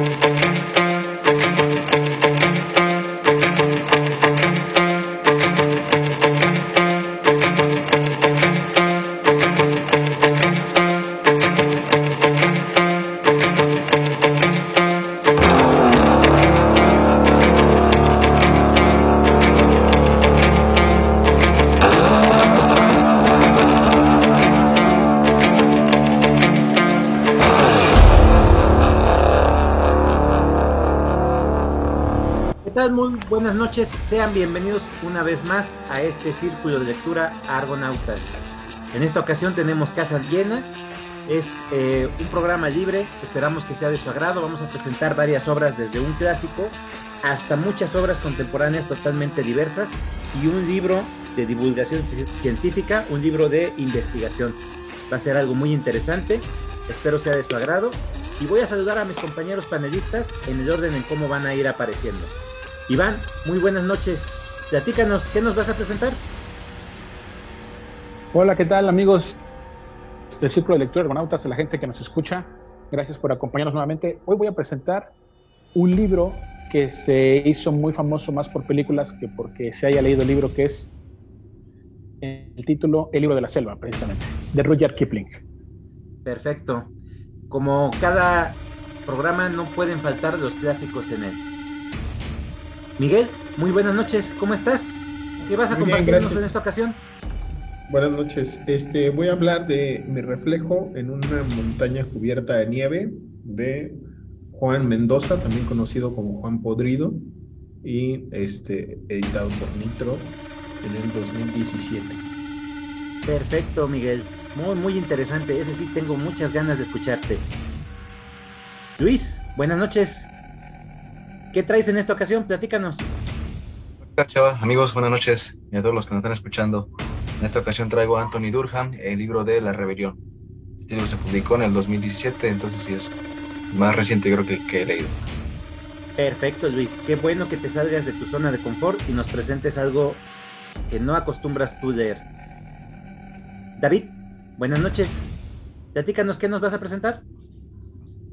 Música buenas noches, sean bienvenidos una vez más a este círculo de lectura Argonautas. En esta ocasión tenemos casa llena, es eh, un programa libre, esperamos que sea de su agrado, vamos a presentar varias obras desde un clásico hasta muchas obras contemporáneas totalmente diversas y un libro de divulgación científica, un libro de investigación. Va a ser algo muy interesante, espero sea de su agrado y voy a saludar a mis compañeros panelistas en el orden en cómo van a ir apareciendo. Iván, muy buenas noches. Platícanos, ¿qué nos vas a presentar? Hola, ¿qué tal amigos del Círculo de Lectura Argonautas, a la gente que nos escucha? Gracias por acompañarnos nuevamente. Hoy voy a presentar un libro que se hizo muy famoso más por películas que porque se haya leído el libro, que es el título El libro de la selva, precisamente, de Rudyard Kipling. Perfecto. Como cada programa, no pueden faltar los clásicos en él. Miguel, muy buenas noches, ¿cómo estás? ¿Qué vas a compartirnos en esta ocasión? Buenas noches, este, voy a hablar de Mi reflejo en una montaña cubierta de nieve de Juan Mendoza, también conocido como Juan Podrido, y este, editado por Nitro en el 2017. Perfecto, Miguel. Muy, muy interesante. Ese sí tengo muchas ganas de escucharte. Luis, buenas noches. ¿Qué traes en esta ocasión? Platícanos. Hola, Chava. Amigos, buenas noches. Y a todos los que nos están escuchando. En esta ocasión traigo a Anthony Durham, el libro de La Rebelión. Este libro se publicó en el 2017, entonces sí es más reciente creo que, que he leído. Perfecto, Luis. Qué bueno que te salgas de tu zona de confort y nos presentes algo que no acostumbras tú leer. David, buenas noches. Platícanos qué nos vas a presentar.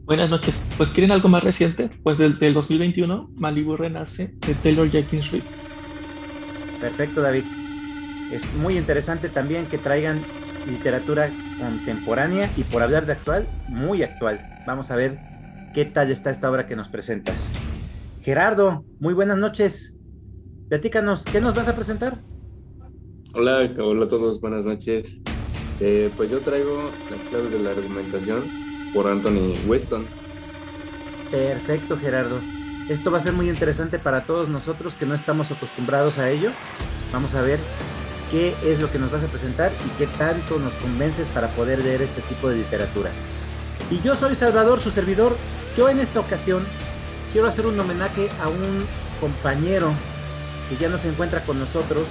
Buenas noches. Pues quieren algo más reciente, pues del, 2021, Malibu Renace de Taylor Jenkins Reid. Perfecto, David. Es muy interesante también que traigan literatura contemporánea y por hablar de actual, muy actual. Vamos a ver qué tal está esta obra que nos presentas. Gerardo, muy buenas noches. Platícanos, ¿qué nos vas a presentar? Hola, hola a todos, buenas noches. Eh, pues yo traigo las claves de la argumentación por Anthony Weston. Perfecto, Gerardo. Esto va a ser muy interesante para todos nosotros que no estamos acostumbrados a ello. Vamos a ver qué es lo que nos vas a presentar y qué tanto nos convences para poder leer este tipo de literatura. Y yo soy Salvador, su servidor. Yo en esta ocasión quiero hacer un homenaje a un compañero que ya no se encuentra con nosotros,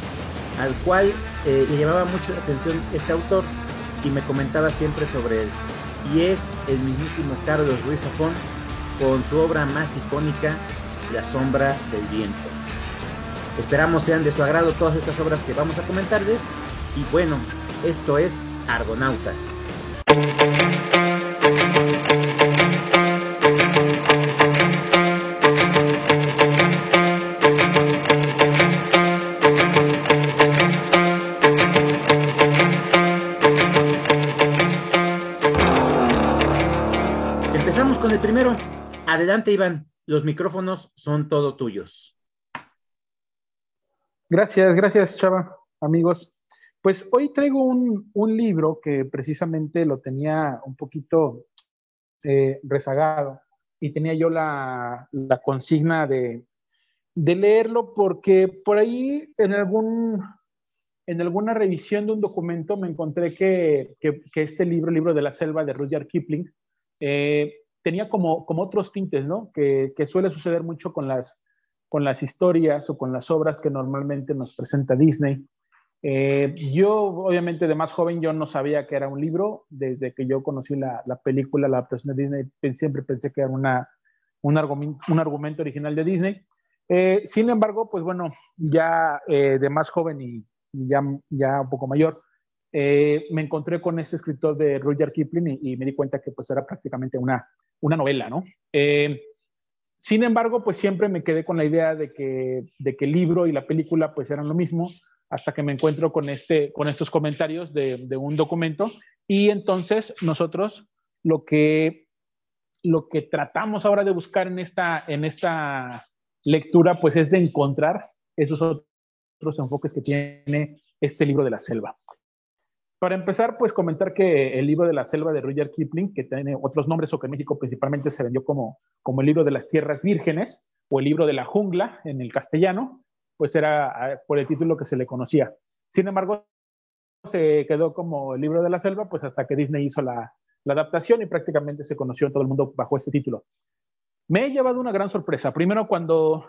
al cual eh, le llamaba mucho la atención este autor y me comentaba siempre sobre él y es el mismísimo Carlos Ruiz Zafón con su obra más icónica, La sombra del viento. Esperamos sean de su agrado todas estas obras que vamos a comentarles y bueno, esto es Argonautas. Adelante, Iván. Los micrófonos son todo tuyos. Gracias, gracias, Chava, amigos. Pues hoy traigo un, libro que precisamente lo tenía un poquito eh, rezagado y tenía yo la, consigna de, leerlo porque por ahí en algún en alguna revisión de un documento me encontré que, este libro, el libro de la selva de Rudyard Kipling, eh, tenía como, como otros tintes, ¿no? Que, que, suele suceder mucho con las, con las historias o con las obras que normalmente nos presenta Disney. Eh, yo, obviamente, de más joven, yo no sabía que era un libro. Desde que yo conocí la, la película, la adaptación de Disney, siempre pensé que era una, un, argumento, un argumento original de Disney. Eh, sin embargo, pues bueno, ya eh, de más joven y, y, ya, ya un poco mayor, me encontré con este escritor de Roger Kipling y, y, me di cuenta que pues era prácticamente una, una novela, ¿no? Eh, Sin embargo, pues siempre me quedé con la idea de que, de que el libro y la película pues eran lo mismo hasta que me encuentro con, este, con estos comentarios de, de un documento y entonces nosotros lo que, lo que tratamos ahora de buscar en esta, en esta lectura pues es de encontrar esos otros enfoques que tiene este libro de la selva. Para empezar, pues comentar que el libro de la selva de Rudyard Kipling, que tiene otros nombres o que en México principalmente se vendió como, como el libro de las tierras vírgenes o el libro de la jungla en el castellano, pues era ah, por el título que se le conocía. Sin embargo, se quedó como el libro de la selva, pues hasta que Disney hizo la, adaptación y prácticamente se conoció en todo el mundo bajo este título. Me he llevado una gran sorpresa. Primero cuando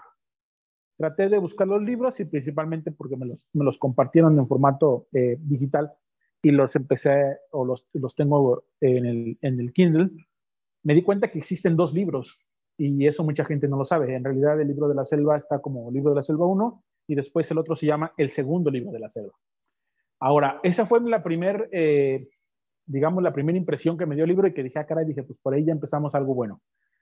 traté de buscar los libros y principalmente porque me los, me los compartieron en formato eh, digital y los empecé o los, los tengo en el, en el Kindle, me di cuenta que existen dos libros y eso mucha gente no lo sabe. En realidad el libro de la selva está como libro de la selva 1 y después el otro se llama el segundo libro de la selva. Ahora, esa fue la primera, eh, digamos, la primera impresión que me dio el libro y que dije, ah, caray, dije, pues por ahí ya empezamos algo bueno.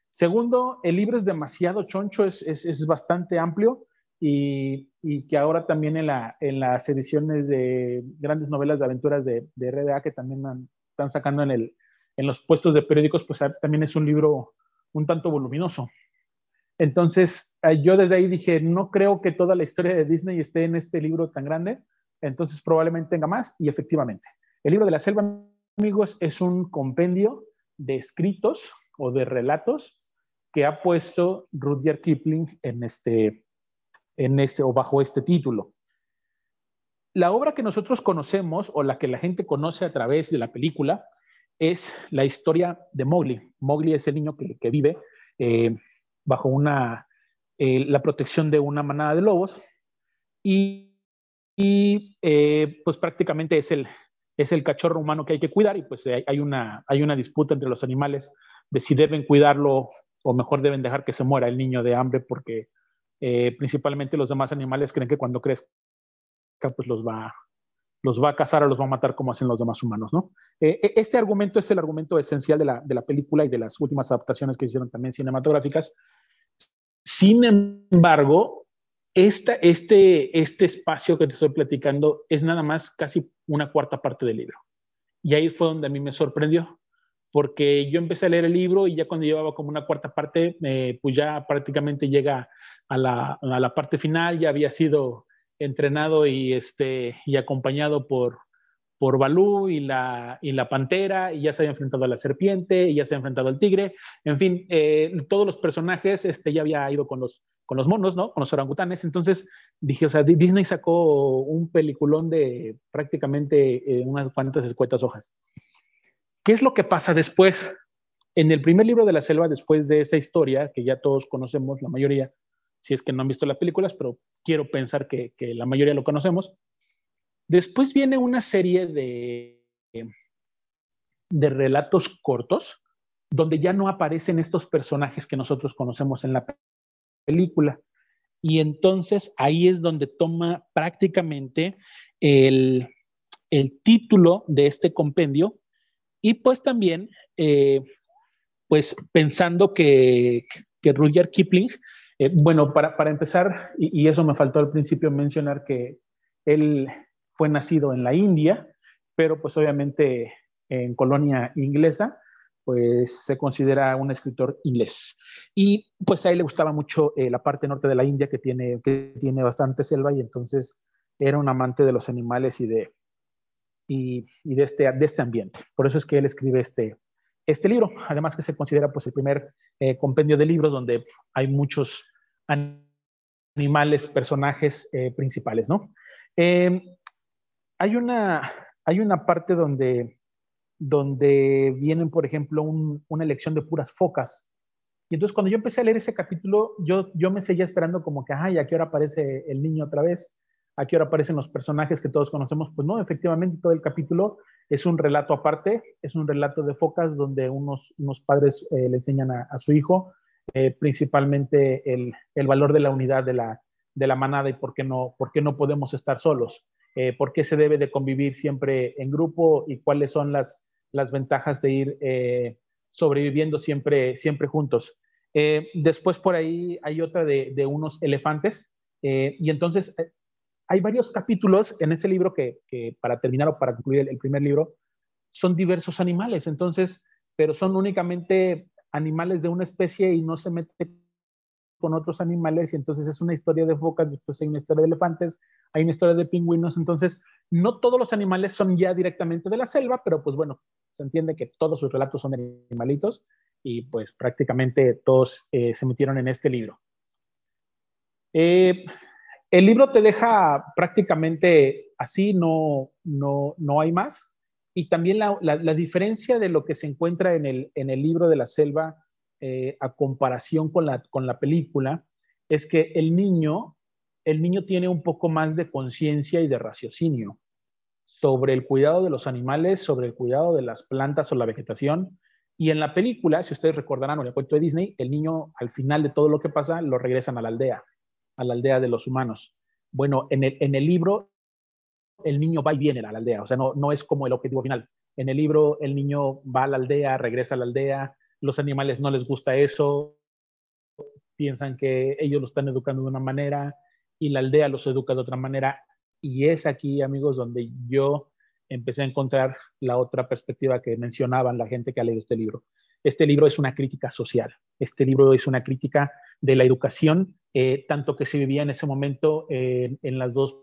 Segundo, el libro es demasiado choncho, es, es, es bastante amplio y, que ahora también en, la, en, las ediciones de grandes novelas de aventuras de, de RDA que también están sacando en, en los puestos de periódicos, pues también es un libro un tanto voluminoso. Entonces, eh, yo desde ahí dije, no creo que toda la historia de Disney esté en este libro tan grande, entonces probablemente tenga más y efectivamente. El libro de la selva, amigos, es un compendio de escritos o de relatos que ha puesto Rudyard Kipling en este, en este o bajo este título. La obra que nosotros conocemos o la que la gente conoce a través de la película es la historia de Mowgli. Mowgli es el niño que, vive eh, bajo una, eh, la protección de una manada de lobos y, y eh, pues prácticamente es el, es el cachorro humano que hay que cuidar y pues hay, una, hay una disputa entre los animales de si deben cuidarlo o mejor deben dejar que se muera el niño de hambre porque eh, principalmente los demás animales creen que cuando crezca, pues los va, los va a cazar o los va a matar como hacen los demás humanos, ¿no? Eh, e, este argumento es el argumento esencial de la, de la, película y de las últimas adaptaciones que hicieron también cinematográficas. Sin embargo, esta, este, este espacio que te estoy platicando es nada más casi una cuarta parte del libro. Y ahí fue donde a mí me sorprendió, porque yo empecé a leer el libro y ya cuando llevaba como una cuarta parte, eh, pues ya prácticamente llega a la, a la, parte final, ya había sido entrenado y, este, y acompañado por, por Balú y la, y la pantera, y ya se había enfrentado a la serpiente, y ya se había enfrentado al tigre, en fin, eh, todos los personajes este, ya había ido con los, con los monos, ¿no? Con los orangutanes, entonces dije, o sea, Disney sacó un peliculón de prácticamente eh, unas cuantas escuetas hojas. ¿Qué es lo que pasa después? En el primer libro de la selva, después de esa historia, que ya todos conocemos, la mayoría, si es que no han visto las películas, pero quiero pensar que, la mayoría lo conocemos, después viene una serie de, de relatos cortos, donde ya no aparecen estos personajes que nosotros conocemos en la película. Y entonces ahí es donde toma prácticamente el, el título de este compendio y pues también, eh, pues pensando que, que Rudyard Kipling, eh, bueno, para, para empezar, y, eso me faltó al principio mencionar que él fue nacido en la India, pero pues obviamente en colonia inglesa, pues se considera un escritor inglés. Y pues a él le gustaba mucho eh, la parte norte de la India que tiene, que tiene bastante selva y entonces era un amante de los animales y de, y, de, este, de este ambiente. Por eso es que él escribe este, este libro, además que se considera pues el primer eh, compendio de libros donde hay muchos animales, personajes eh, principales, ¿no? Eh, hay, una, hay una parte donde, donde vienen, por ejemplo, un, una elección de puras focas. Y entonces cuando yo empecé a leer ese capítulo, yo, yo me seguía esperando como que, ay, ¿a qué hora aparece el niño otra vez? ¿A qué hora aparecen los personajes que todos conocemos? Pues no, efectivamente todo el capítulo es un relato aparte, es un relato de focas donde unos, unos padres eh, le enseñan a, a su hijo eh, principalmente el, el, valor de la unidad de la, de la manada y por qué no, por qué no podemos estar solos, eh, por qué se debe de convivir siempre en grupo y cuáles son las, las ventajas de ir eh, sobreviviendo siempre, siempre juntos. Eh, después por ahí hay otra de, unos elefantes. Eh, y entonces hay varios capítulos en ese libro que, para terminar o para concluir el, primer libro, son diversos animales. Entonces, pero son únicamente animales de una especie y no se mete con otros animales y entonces es una historia de focas, después hay una historia de elefantes, hay una historia de pingüinos, entonces no todos los animales son ya directamente de la selva, pero pues bueno, se entiende que todos sus relatos son animalitos y pues prácticamente todos eh, se metieron en este libro. Eh, el libro te deja prácticamente así, no, no, no hay más. Y también la, la, diferencia de lo que se encuentra en el, en el libro de la selva eh, a comparación con la, con la película es que el niño, el niño tiene un poco más de conciencia y de raciocinio sobre el cuidado de los animales, sobre el cuidado de las plantas o la vegetación. Y en la película, si ustedes recordarán o el cuento de Disney, el niño al final de todo lo que pasa lo regresan a la aldea, a la aldea de los humanos. Bueno, en el, en el libro, el niño va y viene a la aldea, o sea, no, no es como el objetivo final. En el libro, el niño va a la aldea, regresa a la aldea, los animales no les gusta eso, piensan que ellos lo están educando de una manera y la aldea los educa de otra manera. Y es aquí, amigos, donde yo empecé a encontrar la otra perspectiva que mencionaban la gente que ha leído este libro. Este libro es una crítica social, este libro es una crítica de la educación, eh, tanto que se vivía en ese momento eh, en las dos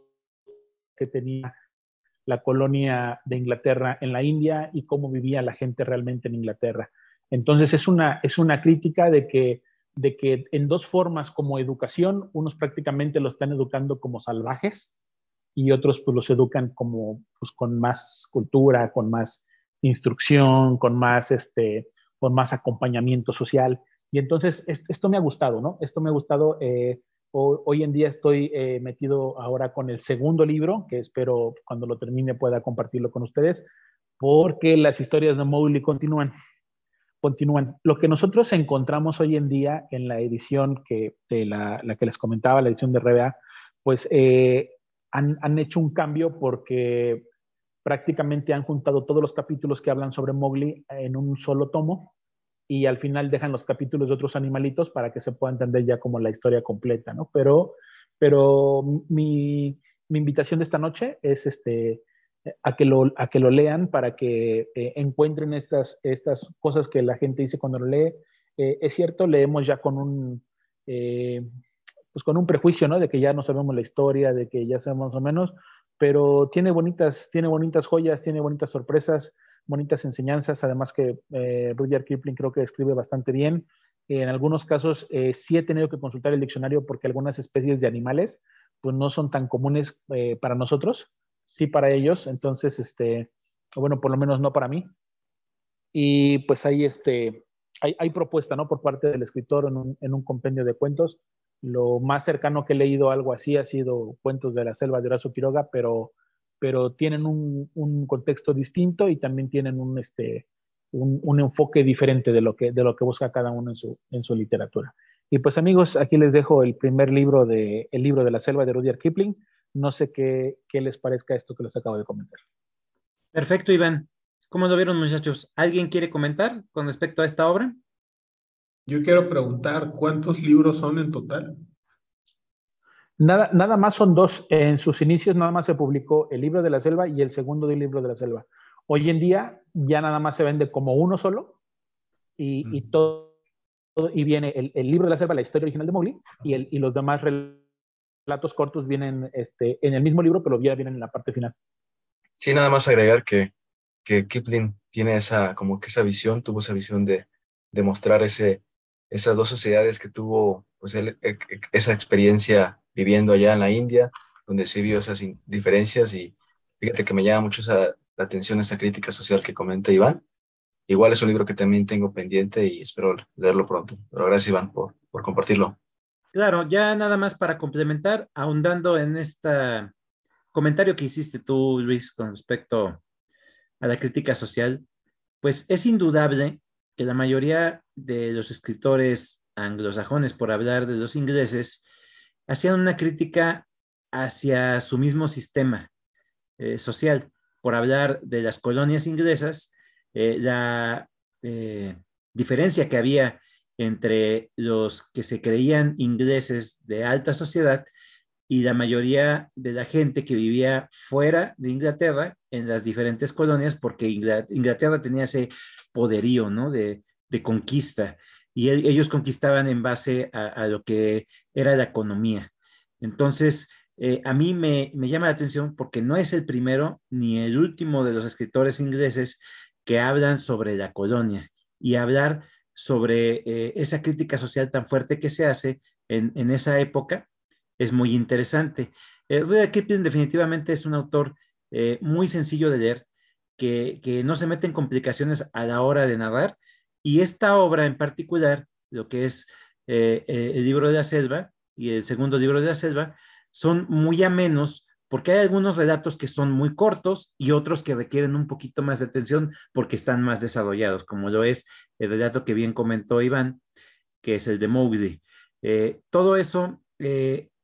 que tenía la colonia de Inglaterra en la India y cómo vivía la gente realmente en Inglaterra. Entonces es una, es una crítica de que, de que en dos formas como educación, unos prácticamente lo están educando como salvajes y otros pues los educan como pues con más cultura, con más instrucción, con más, este, con más acompañamiento social. Y entonces esto me ha gustado, ¿no? Esto me ha gustado. Eh, hoy, en día estoy eh, metido ahora con el segundo libro, que espero cuando lo termine pueda compartirlo con ustedes, porque las historias de Mowgli continúan continúan. Lo que nosotros encontramos hoy en día en la edición que, la, que les comentaba, la edición de RBA, pues eh, han, han, hecho un cambio porque prácticamente han juntado todos los capítulos que hablan sobre Mowgli en un solo tomo y al final dejan los capítulos de otros animalitos para que se pueda entender ya como la historia completa, ¿no? Pero, pero mi, invitación de esta noche es este, a que lo, a que lo lean para que eh, encuentren estas, estas cosas que la gente dice cuando lo lee. Eh, es cierto, leemos ya con un, eh, pues con un prejuicio, ¿no? De que ya no sabemos la historia, de que ya sabemos más o menos, pero tiene bonitas, tiene bonitas joyas, tiene bonitas sorpresas, bonitas enseñanzas, además que Rudyard Kipling creo que escribe bastante bien. en algunos casos sí he tenido que consultar el diccionario porque algunas especies de animales pues no son tan comunes para nosotros sí para ellos, entonces, este, bueno, por lo menos no para mí. Y pues hay, este, hay, propuesta, ¿no? Por parte del escritor en un, en un, compendio de cuentos. Lo más cercano que he leído algo así ha sido cuentos de la selva de Horacio Quiroga, pero, pero tienen un, un contexto distinto y también tienen un, este, un, un, enfoque diferente de lo, que, de lo que busca cada uno en su, en su literatura. Y pues amigos, aquí les dejo el primer libro de El libro de la selva de Rudyard Kipling. No sé qué, les parezca esto que les acabo de comentar. Perfecto, Iván. ¿Cómo lo vieron, muchachos? ¿Alguien quiere comentar con respecto a esta obra? Yo quiero preguntar, ¿cuántos libros son en total? Nada, nada más son dos. En sus inicios nada más se publicó el libro de la selva y el segundo del libro de la selva. Hoy en día ya nada más se vende como uno solo y, y mm. todo, y viene el, libro de la selva, la historia original de Mowgli y, el, y los demás relatos cortos vienen este, en el mismo libro, pero ya vienen en la parte final. Sí, nada más agregar que, que Kipling tiene esa, como que esa visión, tuvo esa visión de, de mostrar ese, esas dos sociedades que tuvo, pues él, e, e, esa experiencia viviendo allá en la India, donde se vio esas diferencias y fíjate que me llama mucho esa, la atención esa crítica social que comenta Iván. Igual es un libro que también tengo pendiente y espero leerlo pronto. Pero gracias Iván por, por compartirlo. Claro, ya nada más para complementar, ahondando en este comentario que hiciste tú, Luis, con respecto a la crítica social, pues es indudable que la mayoría de los escritores anglosajones, por hablar de los ingleses, hacían una crítica hacia su mismo sistema eh, social. Por hablar de las colonias inglesas, eh, la eh, diferencia que había entre los que se creían ingleses de alta sociedad y la mayoría de la gente que vivía fuera de Inglaterra en las diferentes colonias, porque Inglaterra tenía ese poderío, ¿no? De, conquista. Y ellos conquistaban en base a, lo que era la economía. Entonces, eh, a mí me, llama la atención porque no es el primero ni el último de los escritores ingleses que hablan sobre la colonia y hablar sobre eh, esa crítica social tan fuerte que se hace en, en esa época es muy interesante. Eh, Rudyard Kipling definitivamente es un autor eh, muy sencillo de leer, que, que, no se mete en complicaciones a la hora de narrar. Y esta obra en particular, lo que es eh, eh, el libro de la selva y el segundo libro de la selva, son muy amenos porque hay algunos relatos que son muy cortos y otros que requieren un poquito más de atención porque están más desarrollados, como lo es el relato que bien comentó Iván, que es el de Mowgli. todo eso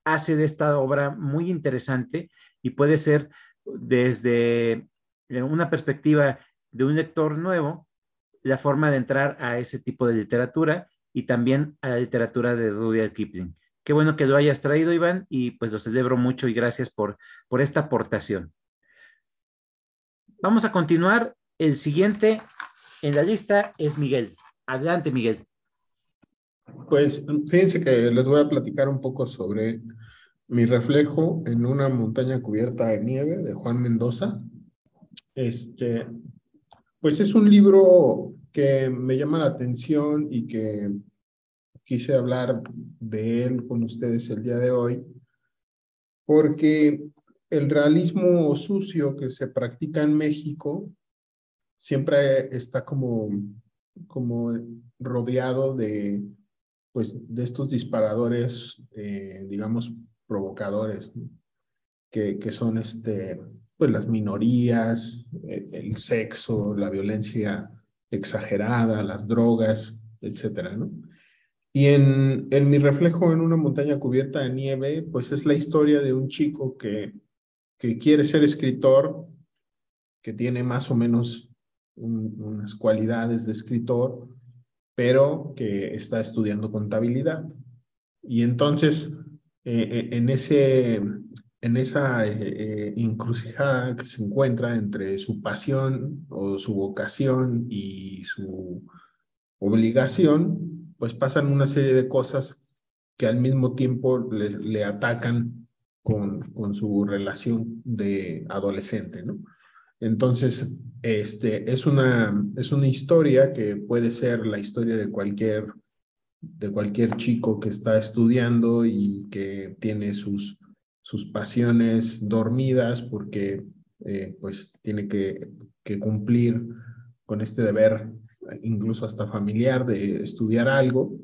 hace de esta obra muy interesante y puede ser desde eh, una perspectiva de un lector nuevo la forma de entrar a ese tipo de literatura y también a la literatura de Rudyard Kipling. Qué bueno que lo hayas traído, Iván, y pues lo celebro mucho y gracias por, por esta aportación. Vamos a continuar. El siguiente en la lista es Miguel. Adelante, Miguel. Pues fíjense que les voy a platicar un poco sobre mi reflejo en una montaña cubierta de nieve de Juan Mendoza. Este, pues es un libro que me llama la atención y que quise hablar de él con ustedes el día de hoy, porque el realismo sucio que se practica en México siempre está como, como rodeado de, pues, de estos disparadores, eh, digamos, provocadores, que, que, son este, pues, las minorías, eh, el sexo, la violencia exagerada, las drogas, etcétera, ¿no? Y en, en mi reflejo en una montaña cubierta de nieve, pues es la historia de un chico que, que quiere ser escritor, que tiene más o menos unas cualidades de escritor, pero que está estudiando contabilidad. Y entonces, eh, eh, en, ese, en esa eh, encrucijada que se encuentra entre su pasión o su vocación y su obligación, pues pasan una serie de cosas que al mismo tiempo le, atacan con, con su relación de adolescente, ¿no? Entonces, este, es, una, es una historia que puede ser la historia de cualquier, de cualquier chico que está estudiando y que tiene sus, sus pasiones dormidas porque eh, pues tiene que cumplir con este deber, incluso hasta familiar, de estudiar algo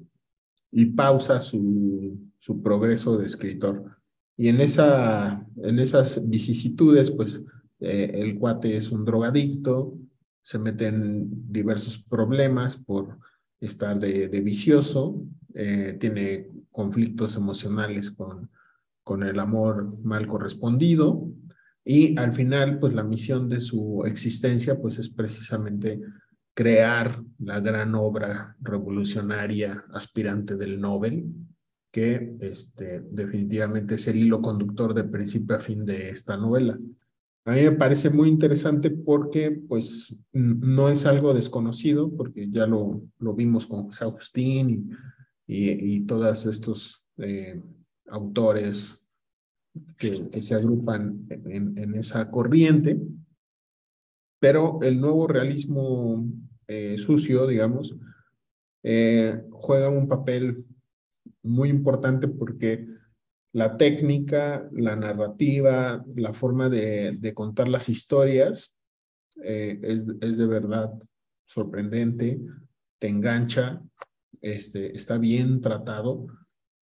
y pausa su, su progreso de escritor. Y en, esa, en esas vicisitudes, pues eh, el cuate es un drogadicto, se mete en diversos problemas por estar de, vicioso, eh, tiene conflictos emocionales con, con el amor mal correspondido y al final pues la misión de su existencia pues es precisamente crear la gran obra revolucionaria aspirante del Nobel que este, definitivamente es el hilo conductor de principio a fin de esta novela. A mí me parece muy interesante porque pues no es algo desconocido, porque ya lo, lo vimos con José Agustín y, y, todos estos eh, autores que, se agrupan en, esa corriente, pero el nuevo realismo eh, sucio, digamos, eh, juega un papel muy importante porque la técnica, la narrativa, la forma de, contar las historias eh, es, de verdad sorprendente, te engancha, este, está bien tratado,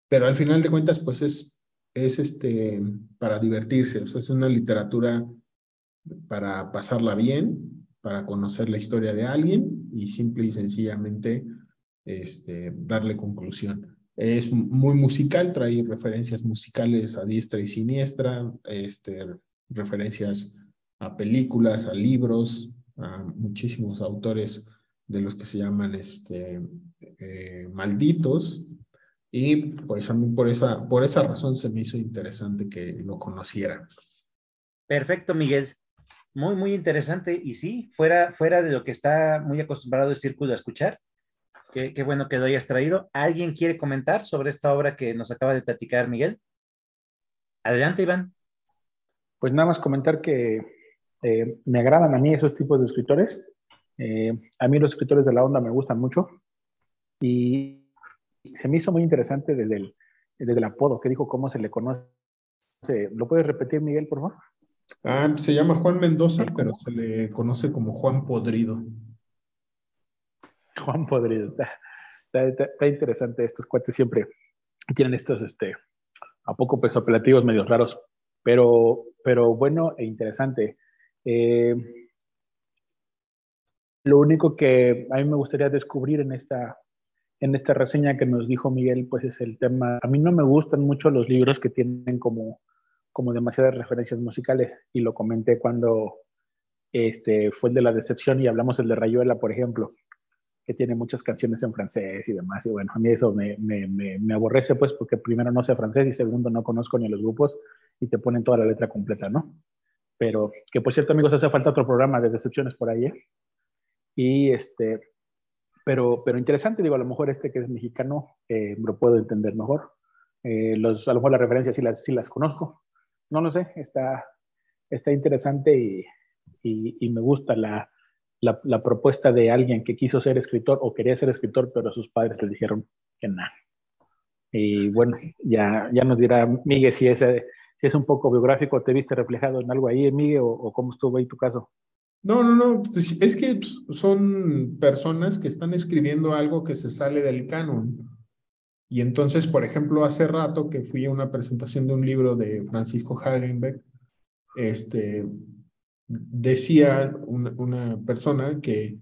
pero al final de cuentas, pues es, es este, para divertirse, es una literatura para pasarla bien, para conocer la historia de alguien y simple y sencillamente este, darle conclusión. Es muy musical, trae referencias musicales a diestra y siniestra, este, referencias a películas, a libros, a muchísimos autores de los que se llaman este, eh, malditos. Y pues a mí por esa, por esa razón se me hizo interesante que lo conociera. Perfecto, Miguel. Muy, muy interesante. Y sí, fuera, fuera de lo que está muy acostumbrado el círculo a escuchar. Qué, qué bueno que lo hayas traído. ¿Alguien quiere comentar sobre esta obra que nos acaba de platicar Miguel? Adelante, Iván. Pues nada más comentar que eh, me agradan a mí esos tipos de escritores. Eh, a mí los escritores de la onda me gustan mucho. Y se me hizo muy interesante desde el, desde el apodo que dijo, cómo se le conoce. ¿Lo puedes repetir, Miguel, por favor? Ah, se llama Juan Mendoza, pero se le conoce como Juan Podrido. Juan Podrido. Está, está, está interesante. Estos cuates siempre tienen estos, este, a poco pues apelativos medios raros, pero, pero bueno e interesante. Eh, lo único que a mí me gustaría descubrir en esta, en esta reseña que nos dijo Miguel, pues es el tema, a mí no me gustan mucho los libros que tienen como, como demasiadas referencias musicales, y lo comenté cuando este, fue el de la decepción y hablamos el de Rayuela, por ejemplo, que tiene muchas canciones en francés y demás, y bueno, a mí eso me, me, me, me aborrece, pues, porque primero no sé francés y segundo no conozco ni los grupos y te ponen toda la letra completa, ¿no? Pero que por cierto, amigos, hace falta otro programa de decepciones por ahí, ¿eh? Y este, pero, pero interesante, digo, a lo mejor este que es mexicano eh, lo puedo entender mejor. Eh, los, a lo mejor las referencias sí las, sí las conozco. No lo sé, está, está interesante y, y, me gusta la, la, propuesta de alguien que quiso ser escritor o quería ser escritor, pero sus padres le dijeron que nada. Y bueno, ya, ya nos dirá Miguel si, ese, si es un poco biográfico, ¿te viste reflejado en algo ahí, Miguel, o, o cómo estuvo ahí tu caso? No, no, no, es que son personas que están escribiendo algo que se sale del canon. Y entonces, por ejemplo, hace rato que fui a una presentación de un libro de Francisco Hagenbeck, este, decía una, persona que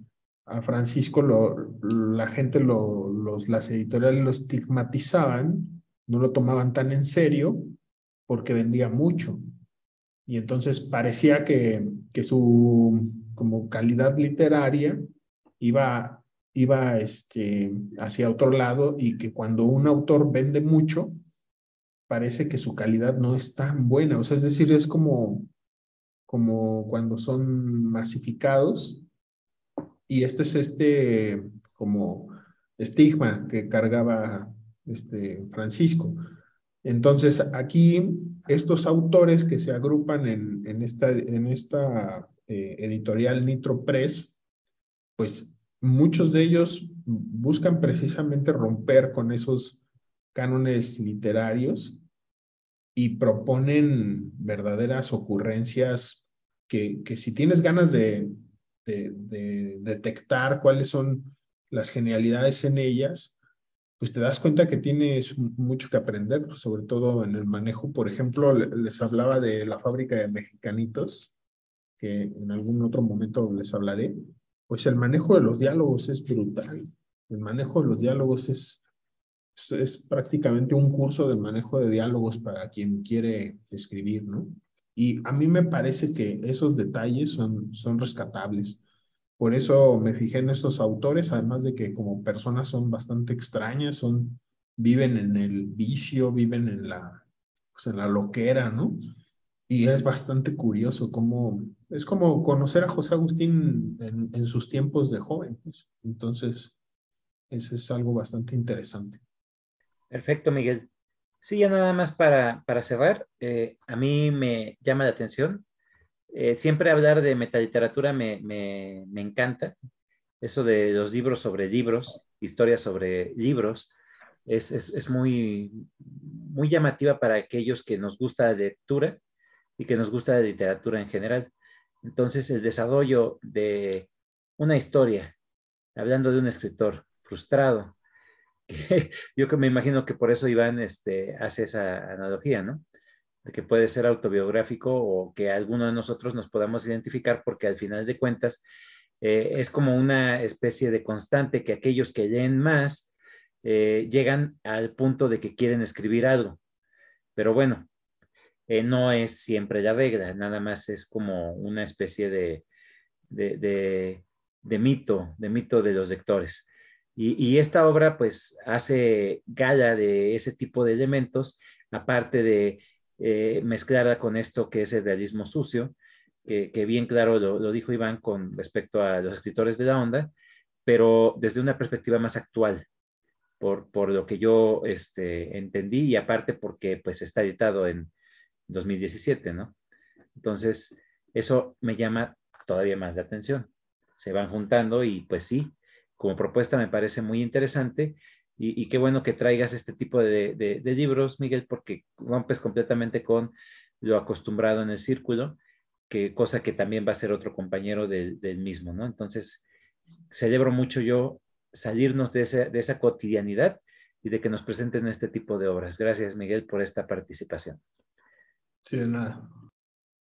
a Francisco lo, la gente, lo, los, las editoriales lo estigmatizaban, no lo tomaban tan en serio porque vendía mucho. Y entonces parecía que, que su como calidad literaria iba, iba este, hacia otro lado y que cuando un autor vende mucho, parece que su calidad no es tan buena. O sea, es decir, es como, como cuando son masificados y este es este como estigma que cargaba este Francisco. Entonces, aquí estos autores que se agrupan en, en esta, en esta eh, editorial Nitro Press, pues muchos de ellos buscan precisamente romper con esos cánones literarios y proponen verdaderas ocurrencias que, que si tienes ganas de, de, de detectar cuáles son las genialidades en ellas, pues te das cuenta que tienes mucho que aprender, sobre todo en el manejo. Por ejemplo, les hablaba de la fábrica de mexicanitos, que en algún otro momento les hablaré. Pues el manejo de los diálogos es brutal. El manejo de los diálogos es, es prácticamente un curso del manejo de diálogos para quien quiere escribir, ¿no? Y a mí me parece que esos detalles son, son rescatables. Por eso me fijé en estos autores, además de que como personas son bastante extrañas, son, viven en el vicio, viven en la, pues en la loquera, ¿no? Y es bastante curioso cómo, es como conocer a José Agustín en, en sus tiempos de joven. Pues. Entonces, eso es algo bastante interesante. Perfecto, Miguel. Sí, ya nada más para, para cerrar, eh, a mí me llama la atención eh, siempre hablar de metaliteratura me, me, me, encanta. Eso de los libros sobre libros, historias sobre libros, es, es, es, muy, muy llamativa para aquellos que nos gusta la lectura y que nos gusta la literatura en general. Entonces, el desarrollo de una historia, hablando de un escritor frustrado, yo que me imagino que por eso Iván este, hace esa analogía, ¿no? de que puede ser autobiográfico o que alguno de nosotros nos podamos identificar porque al final de cuentas eh, es como una especie de constante que aquellos que leen más eh, llegan al punto de que quieren escribir algo. Pero bueno, eh, no es siempre la regla, nada más es como una especie de, de, de, mito, de mito de los lectores. Y, esta obra pues hace gala de ese tipo de elementos, aparte de eh, mezclarla con esto que es el realismo sucio, que, bien claro lo, lo, dijo Iván con respecto a los escritores de la onda, pero desde una perspectiva más actual, por, por lo que yo este, entendí y aparte porque pues está editado en 2017, ¿no? Entonces, eso me llama todavía más la atención. Se van juntando y pues sí, como propuesta me parece muy interesante y, qué bueno que traigas este tipo de, de, libros, Miguel, porque rompes completamente con lo acostumbrado en el círculo, que cosa que también va a ser otro compañero del, del mismo, ¿no? Entonces, celebro mucho yo salirnos de esa, de esa cotidianidad y de que nos presenten este tipo de obras. Gracias, Miguel, por esta participación. Sí, de nada.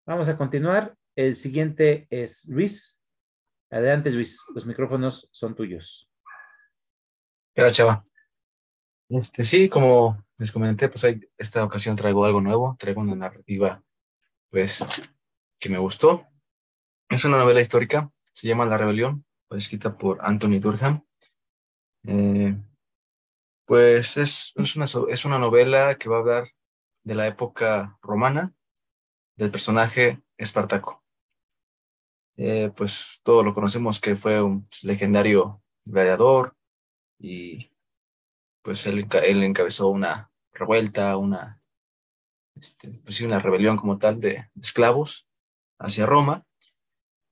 Vamos a continuar. El siguiente es Luis. Adelante, Luis. Los micrófonos son tuyos. Gracias, Chava. Este, sí, como les comenté, pues hay, esta ocasión traigo algo nuevo, traigo una narrativa, pues, que me gustó. Es una novela histórica, se llama La Rebelión, fue escrita por Anthony Durham. Eh, pues es, es, una, es una novela que va a hablar de la época romana, del personaje Espartaco. Eh, pues todo lo conocemos que fue un legendario gladiador y pues él, él encabezó una revuelta, una, este, pues una rebelión como tal de esclavos hacia Roma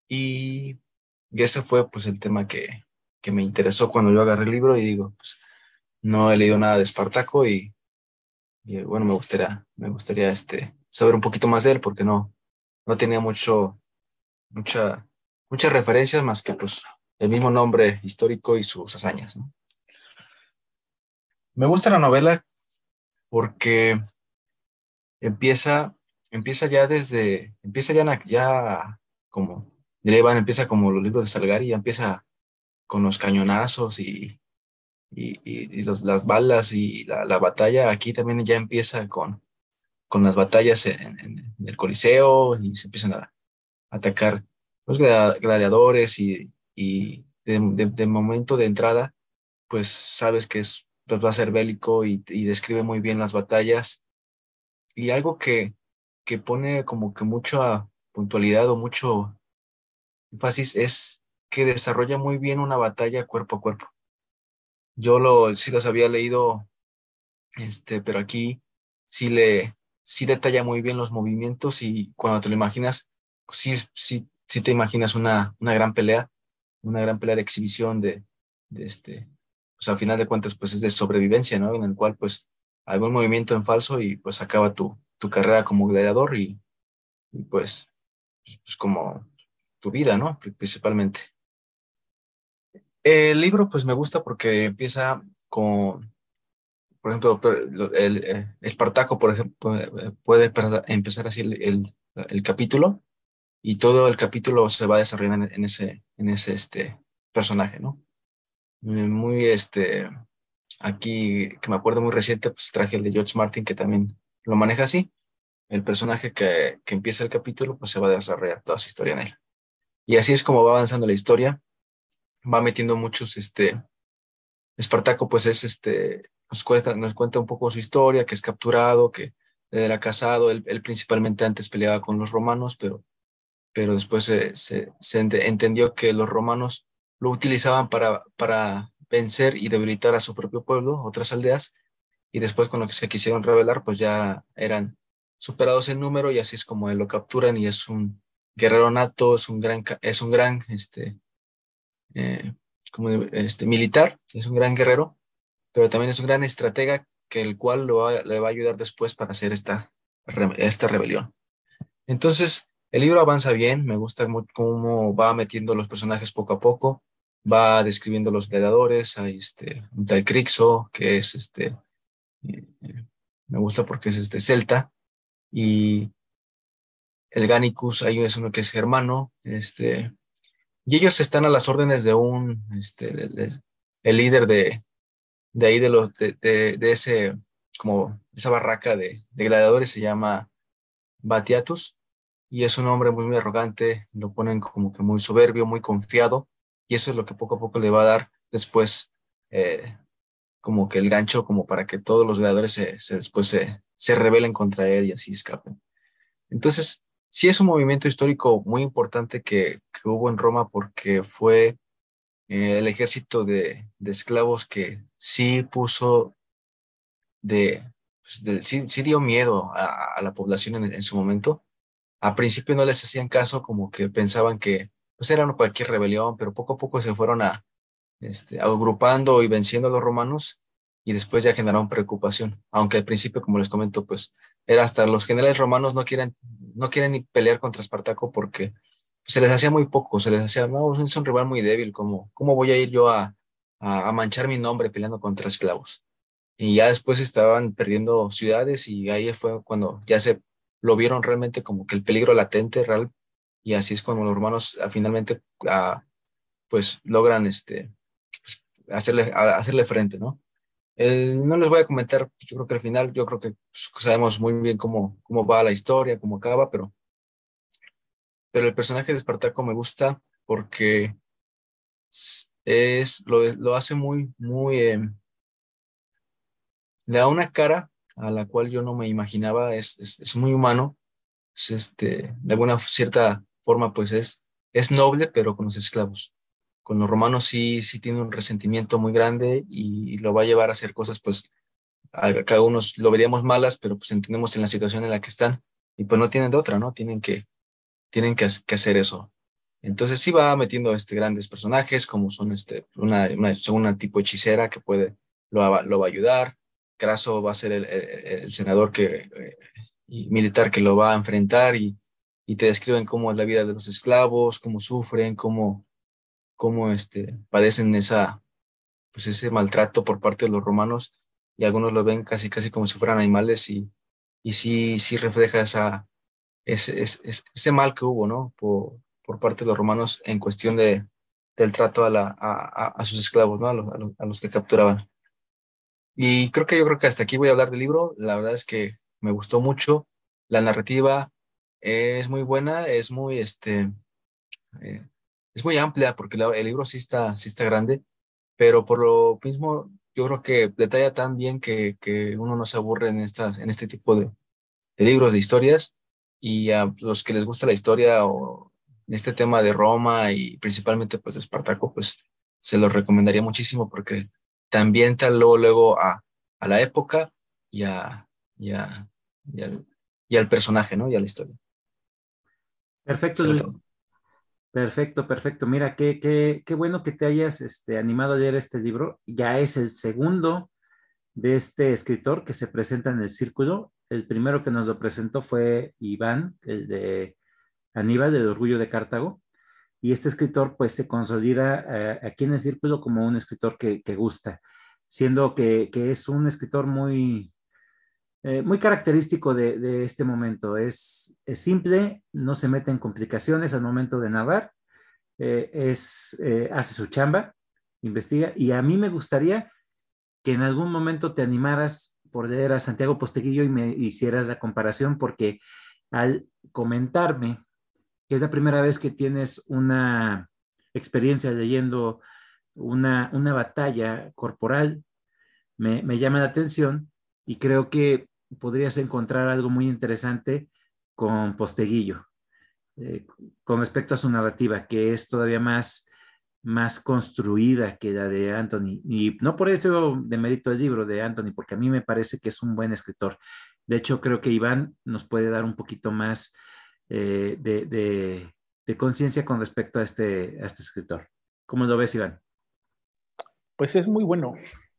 y, y ese fue pues el tema que, que me interesó cuando yo agarré el libro y digo, pues no he leído nada de Espartaco y, y bueno, me gustaría, me gustaría este, saber un poquito más de él porque no, no tenía mucho, mucha, muchas referencias más que pues el mismo nombre histórico y sus hazañas. Me gusta la novela porque empieza, empieza ya desde, empieza ya, ya como, diría empieza como los libros de Salgari, ya empieza con los cañonazos y, y, las balas y la, la, batalla. Aquí también ya empieza con, con las batallas en, el Coliseo y se empiezan a atacar los gladiadores y, y de, momento de entrada, pues sabes que es, pues va a ser bélico y, describe muy bien las batallas. Y algo que, que pone como que mucha puntualidad o mucho énfasis es que desarrolla muy bien una batalla cuerpo a cuerpo. Yo lo, sí las había leído, este, pero aquí sí le, sí detalla muy bien los movimientos y cuando te lo imaginas, sí, sí, sí te imaginas una, una gran pelea, una gran pelea de exhibición de, este, pues al final de cuentas, pues es de sobrevivencia, ¿no? En el cual, pues, algún movimiento en falso y pues acaba tu, tu carrera como gladiador y, y pues, pues, pues como tu vida, ¿no? Principalmente. El libro, pues me gusta porque empieza con, por ejemplo, el, eh, Espartaco, por ejemplo, eh, puede empezar así el, el, capítulo y todo el capítulo se va desarrollando en ese, en ese este, personaje, ¿no? Eh, muy, este, aquí, que me acuerdo muy reciente, pues traje el de George Martin, que también lo maneja así. El personaje que, que empieza el capítulo, pues se va a desarrollar toda su historia en él. Y así es como va avanzando la historia. Va metiendo muchos, este, Espartaco, pues es este, nos, cuenta, nos cuenta un poco su historia, que es capturado, que era casado, él, principalmente antes peleaba con los romanos, pero, pero después se, se, entendió que los romanos lo utilizaban para, para vencer y debilitar a su propio pueblo, otras aldeas, y después que se quisieron rebelar, pues ya eran superados en número y así es como él lo capturan y es un guerrero nato, es un gran, es un gran este, eh, como este, militar, es un gran guerrero, pero también es un gran estratega que el cual lo le va a ayudar después para hacer esta, esta rebelión. Entonces, el libro avanza bien, me gusta cómo va metiendo los personajes poco a poco, va describiendo los gladiadores, hay este, un tal Crixo, que es este, eh, me gusta porque es este celta, y el Ganicus, ahí uno que es germano, este, y ellos están a las órdenes de un, este, el líder de, de ahí de, de, ese, como esa barraca de, de, gladiadores se llama Batiatus y es un hombre muy, muy arrogante, lo ponen como que muy soberbio, muy confiado y eso es lo que poco a poco le va a dar después eh, como que el gancho como para que todos los gladiadores se, se después se, se rebelen contra él y así escapen. Entonces, sí es un movimiento histórico muy importante que, hubo en Roma porque fue eh, el ejército de, esclavos que sí puso de, pues, sí, sí, dio miedo a, la población en, su momento. A principio no les hacían caso, como que pensaban que pues era cualquier rebelión, pero poco a poco se fueron a, este, agrupando y venciendo a los romanos y después ya generaron preocupación, aunque al principio, como les comento, pues era hasta los generales romanos no quieren, no quieren ni pelear contra Espartaco porque se les hacía muy poco, se les hacía, no, es un rival muy débil, ¿cómo, cómo voy a ir yo a, a, a manchar mi nombre peleando contra esclavos? Y ya después estaban perdiendo ciudades y ahí fue cuando ya se lo vieron realmente como que el peligro latente real y así es cuando los romanos ah, finalmente ah, pues logran este, pues, hacerle, hacerle frente, ¿no? Eh, no les voy a comentar, pues, yo creo que al final, yo creo que pues, sabemos muy bien cómo, cómo va la historia, cómo acaba, pero, pero el personaje de Espartaco me gusta porque es, lo, lo hace muy, muy, eh, le da una cara a la cual yo no me imaginaba, es, es, es muy humano, es este, de alguna cierta forma pues es, es noble, pero con los esclavos con los romanos sí, sí tiene un resentimiento muy grande y lo va a llevar a hacer cosas, pues, a cada uno lo veríamos malas, pero pues entendemos en la situación en la que están y pues no tienen de otra, ¿no? Tienen que, tienen que, hacer eso. Entonces sí va metiendo este, grandes personajes como son este, una, una, una tipo hechicera que puede, lo lo va a ayudar. Craso va a ser el, senador que, eh, militar que lo va a enfrentar y, y te describen cómo es la vida de los esclavos, cómo sufren, cómo, cómo este, padecen esa, pues ese maltrato por parte de los romanos y algunos lo ven casi, casi como si fueran animales y, y sí, sí refleja esa, ese, ese, ese mal que hubo, ¿no? Por, por parte de los romanos en cuestión de, del trato a, la, a, a sus esclavos, ¿no? A los, a, los, a los que capturaban. Y creo que yo creo que hasta aquí voy a hablar del libro. La verdad es que me gustó mucho. La narrativa es muy buena, es muy, este, eh, es muy amplia porque el libro sí está, sí está grande, pero por lo mismo yo creo que detalla tan bien que, que uno no se aburre en, estas, en este tipo de, de, libros, de historias, y a los que les gusta la historia o este tema de Roma y principalmente pues de Espartaco, pues se los recomendaría muchísimo porque también tal luego, luego a, a la época y, a, y, a, y, al, y al personaje, ¿no? Y a la historia. Perfecto, Luis. Perfecto, perfecto. Mira, qué, qué, qué bueno que te hayas este, animado a leer este libro. Ya es el segundo de este escritor que se presenta en el círculo. El primero que nos lo presentó fue Iván, el de Aníbal, del Orgullo de Cartago. Y este escritor pues se consolida eh, aquí en el círculo como un escritor que, que gusta, siendo que, que, es un escritor muy, eh, muy característico de, este momento. Es, simple, no se mete en complicaciones al momento de narrar, eh, es, eh, hace su chamba, investiga, y a mí me gustaría que en algún momento te animaras por leer a Santiago Posteguillo y me hicieras la comparación, porque al comentarme que es la primera vez que tienes una experiencia leyendo una, una batalla corporal, me, me llama la atención y creo que podrías encontrar algo muy interesante con Posteguillo, eh, con respecto a su narrativa, que es todavía más, más construida que la de Anthony. Y no por eso de mérito el libro de Anthony, porque a mí me parece que es un buen escritor. De hecho, creo que Iván nos puede dar un poquito más eh, de, de, de conciencia con respecto a este, a este escritor. ¿Cómo lo ves, Iván? Pues es muy bueno.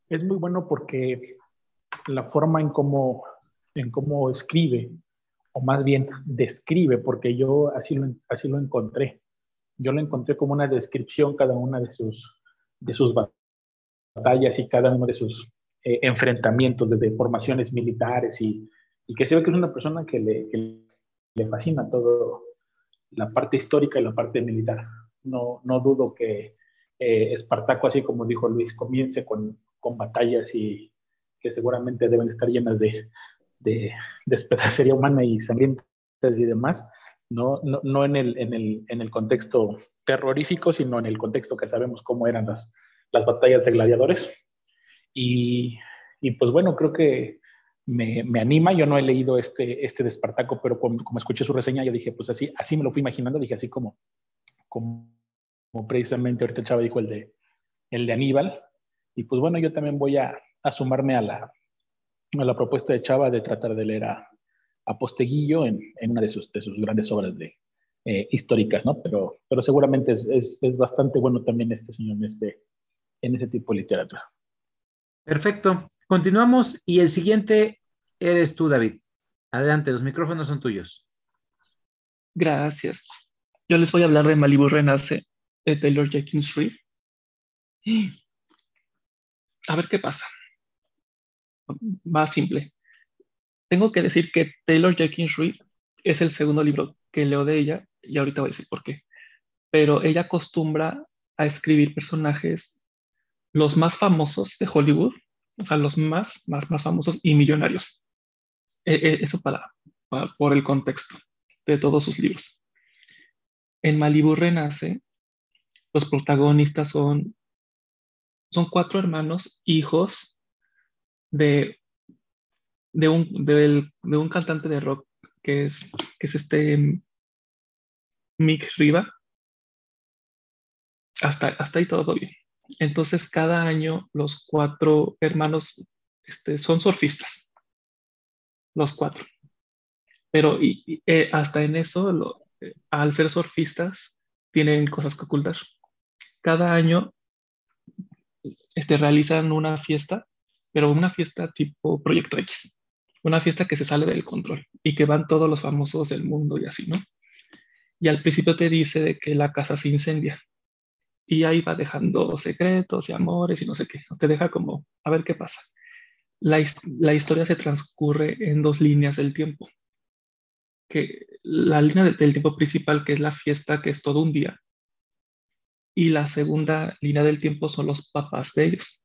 Es muy bueno porque la forma en cómo en cómo escribe, o más bien describe, porque yo así lo, así lo encontré. Yo lo encontré como una descripción cada una de sus, de sus batallas y cada uno de sus eh, enfrentamientos desde formaciones militares y, y, que se ve que es una persona que le, que le fascina todo la parte histórica y la parte militar. No, no dudo que eh, Espartaco, así como dijo Luis, comience con, con batallas y que seguramente deben estar llenas de, de despedacería humana y sangrientas y demás, no, no, no en, el, en, el, en, el, contexto terrorífico, sino en el contexto que sabemos cómo eran las, las batallas de gladiadores. Y, y pues bueno, creo que me, me, anima. Yo no he leído este, este de Espartaco, pero como, como, escuché su reseña, yo dije, pues así, así me lo fui imaginando, dije así como, como, como precisamente ahorita Chava dijo el de, el de Aníbal. Y pues bueno, yo también voy a, a sumarme a la, a la propuesta de Chava de tratar de leer a, a Posteguillo en, en, una de sus, de sus grandes obras de, eh, históricas, ¿no? Pero, pero seguramente es, es, es, bastante bueno también este señor en, este, en ese tipo de literatura. Perfecto. Continuamos y el siguiente eres tú, David. Adelante, los micrófonos son tuyos. Gracias. Yo les voy a hablar de Malibu Renace de Taylor Jenkins Reid. A ver qué pasa. Va simple. Tengo que decir que Taylor Jenkins Reid es el segundo libro que leo de ella y ahorita voy a decir por qué. Pero ella acostumbra a escribir personajes los más famosos de Hollywood, o sea, los más, más, más famosos y millonarios. E, e, eso para, para, por el contexto de todos sus libros. En Malibu Renace, los protagonistas son, son cuatro hermanos, hijos de, de, un, de, de un cantante de rock que es, que es este Mick Riva. Hasta, hasta ahí todo bien. Entonces, cada año los cuatro hermanos este, son surfistas. Los cuatro. Pero y, eh, hasta en eso, eh, al ser surfistas, tienen cosas que ocultar. Cada año este, realizan una fiesta, pero una fiesta tipo Proyecto X. Una fiesta que se sale del control y que van todos los famosos del mundo y así, ¿no? y al principio te dice de que la casa se incendia. Y ahí va dejando secretos y amores y no sé qué. Te deja como, a ver qué pasa. La, historia se transcurre en dos líneas del tiempo. Que la línea del tiempo principal, que es la fiesta, que es todo un día. Y la segunda línea del tiempo son los papás de ellos.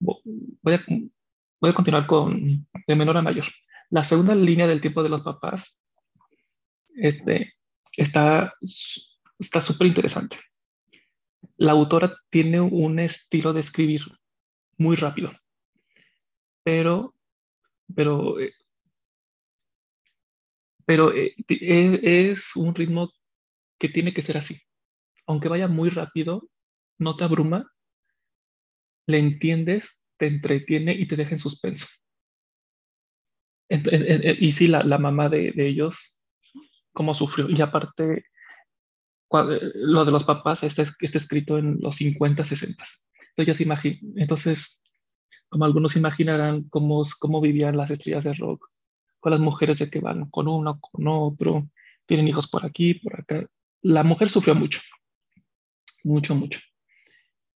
Voy a, continuar con de menor a mayor. La segunda línea del tiempo de los papás este, está está súper interesante. La autora tiene un estilo de escribir muy rápido, pero, pero, pero eh, es un ritmo que tiene que ser así. Aunque vaya muy rápido, no te abruma, le entiendes, te entretiene y te deja en suspenso. Y sí, la, mamá de, ellos cómo sufrió. Y aparte, lo de los papás está, está escrito en los 50, 60. Entonces, entonces como algunos imaginarán cómo, cómo vivían las estrellas de rock, con las mujeres de que van con uno, con otro, tienen hijos por aquí, por acá. La mujer sufrió mucho, mucho, mucho.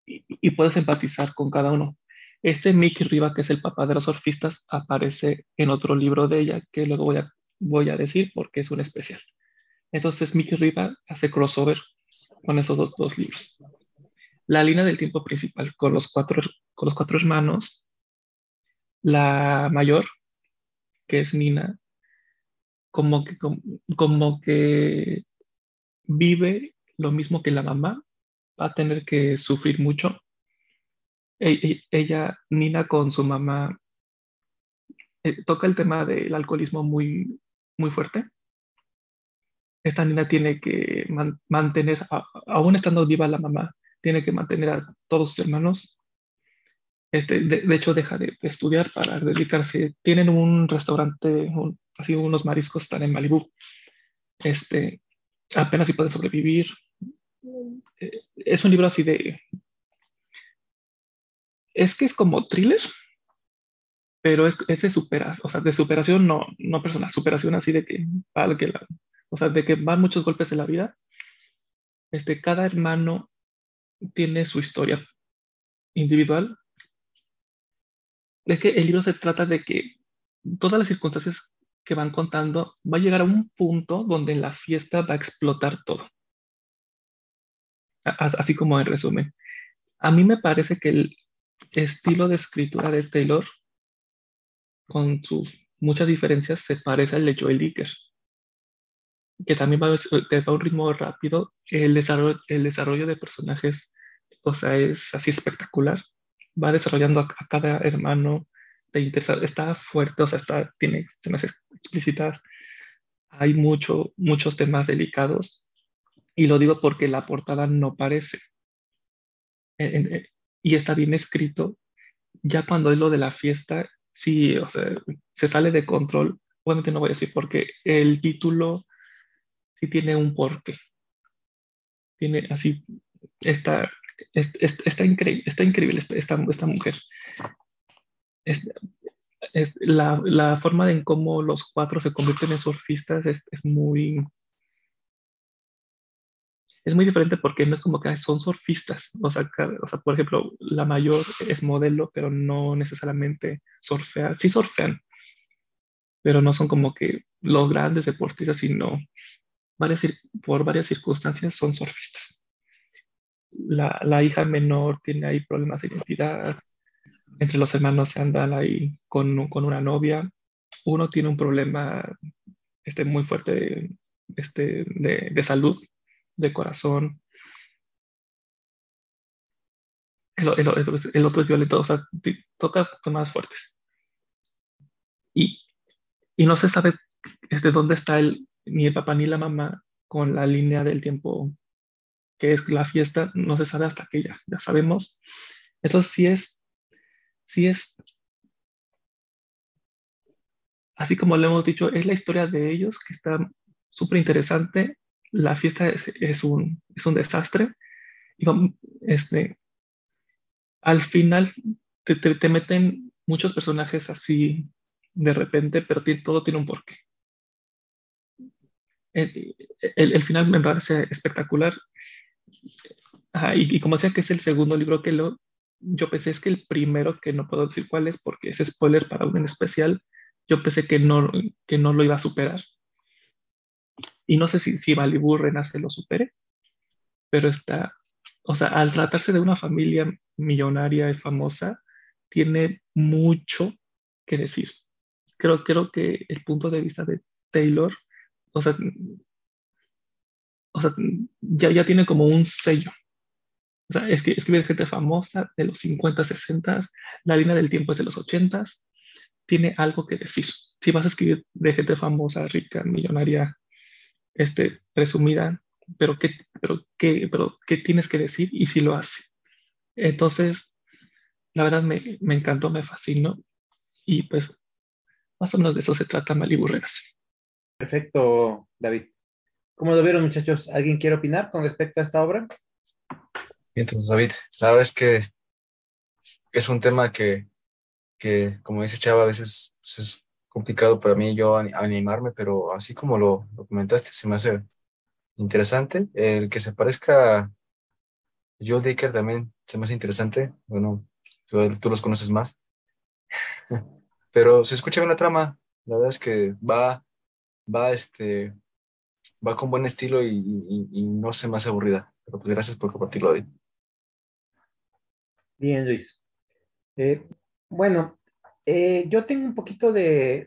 Y, y puedes empatizar con cada uno. Este Mickey Riva, que es el papá de los surfistas, aparece en otro libro de ella, que luego voy a, voy a decir porque es un especial. Entonces Mickey Riva hace crossover con esos dos, libros. La línea del tiempo principal con los, cuatro, con los cuatro hermanos, la mayor, que es Nina, como que, como que vive lo mismo que la mamá, va a tener que sufrir mucho. E, ella, Nina con su mamá, eh, toca el tema del alcoholismo muy, muy fuerte esta niña tiene que man mantener, aún estando viva la mamá, tiene que mantener a todos sus hermanos. Este, de, hecho, deja de, de, estudiar para dedicarse. Tienen un restaurante, un, así unos mariscos, están en Malibú. Este, apenas si pueden sobrevivir. Es un libro así de... Es que es como thriller, pero es, de superación, o sea, de superación no, no personal, superación así de que, que la, o sea, de que van muchos golpes en la vida, este, cada hermano tiene su historia individual. Es que el libro se trata de que todas las circunstancias que van contando va a llegar a un punto donde en la fiesta va a explotar todo. Así como en resumen. A mí me parece que el estilo de escritura de Taylor, con sus muchas diferencias, se parece al de Joel Dicker que también va, a un ritmo rápido. El desarrollo, el desarrollo de personajes, o sea, es así espectacular. va desarrollando a, cada hermano de interesa, está fuerte, o sea, está, tiene escenas explícitas, hay mucho, muchos temas delicados, y lo digo porque la portada no parece, y está bien escrito, ya cuando es lo de la fiesta, sí, o sea, se sale de control, obviamente no voy a decir porque el título sí tiene un porqué, tiene así, está, está, increíble, está increíble esta, esta, mujer. la, la, forma en cómo los cuatro se convierten en surfistas es, es, muy... Es muy diferente porque no es como que son surfistas. O sea, o por ejemplo, la mayor es modelo, pero no necesariamente surfea. Sí surfean, pero no son como que los grandes deportistas, sino por varias circunstancias son surfistas la, hija menor tiene ahí problemas de identidad, entre los hermanos se andan ahí con, con una novia, uno tiene un problema este, muy fuerte este, de, de salud, de corazón, el, el, otro es violento, o sea, toca temas fuertes. Y, y no se sabe desde dónde está el, ni el papá ni la mamá con la línea del tiempo que es la fiesta, no se sabe hasta que ya, ya sabemos. Entonces, sí es, sí es, así como le hemos dicho, es la historia de ellos que está súper interesante. La fiesta es, un, es un desastre. Y este, al final te, te, meten muchos personajes así de repente, pero todo tiene un porqué. El, el, final me parece espectacular y, como decía que es el segundo libro que lo, yo pensé es que el primero, que no puedo decir cuál es porque es spoiler para un especial, yo pensé que no, que no lo iba a superar. Y no sé si, si Malibu Renace lo supere, pero está, o sea, al tratarse de una familia millonaria y famosa, tiene mucho que decir. Creo, creo que el punto de vista de Taylor, o sea, o sea, ya, ya tiene como un sello. O sea, es que escribe gente famosa de los 50, 60, la línea del tiempo es de los 80, tiene algo que decir. Si vas a escribir de gente famosa, rica, millonaria, este, presumida, pero ¿qué, pero, qué, pero ¿qué tienes que decir? Y si lo hace. Entonces, la verdad me, me encantó, me fascinó. Y pues, más o menos de eso se trata Malibu Perfecto, David. ¿Cómo lo vieron, muchachos? ¿Alguien quiere opinar con respecto a esta obra? Bien, entonces, David, la verdad es que es un tema que, que como dice Chava, a veces pues, es complicado para mí yo animarme, pero así como lo, lo comentaste, se me hace interesante. El que se parezca a Joel Dicker también se me hace interesante. Bueno, tú, los conoces más. pero se escucha bien la trama. La verdad es que va, va este, va con buen estilo y, no se me hace aburrida. Pero pues gracias por compartirlo hoy. Bien, Luis. Eh, bueno, eh, yo tengo un poquito de,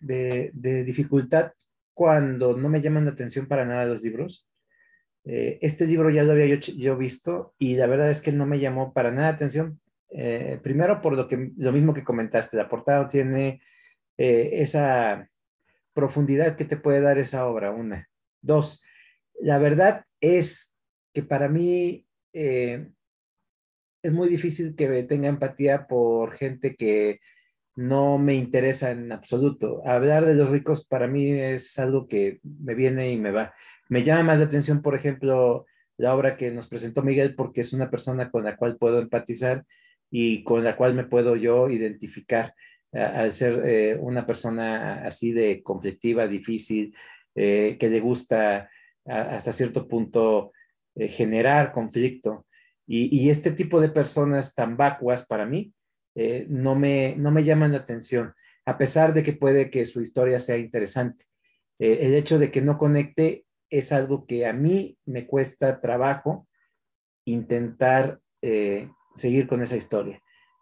dificultad cuando no me llaman la atención para nada los libros. Eh, este libro ya lo había yo, visto y la verdad es que no me llamó para nada atención. primero por lo, que, lo mismo que comentaste, la portada tiene esa profundidad que te puede dar esa obra, una. Dos, la verdad es que para mí eh, es muy difícil que tenga empatía por gente que no me interesa en absoluto. Hablar de los ricos para mí es algo que me viene y me va. Me llama más la atención, por ejemplo, la obra que nos presentó Miguel porque es una persona con la cual puedo empatizar y con la cual me puedo yo identificar al ser eh, una persona así de conflictiva, difícil, eh, que le gusta hasta cierto punto eh, generar conflicto. Y, este tipo de personas tan vacuas para mí eh, no, me, no me llaman la atención, a pesar de que puede que su historia sea interesante. el hecho de que no conecte es algo que a mí me cuesta trabajo intentar seguir con esa historia.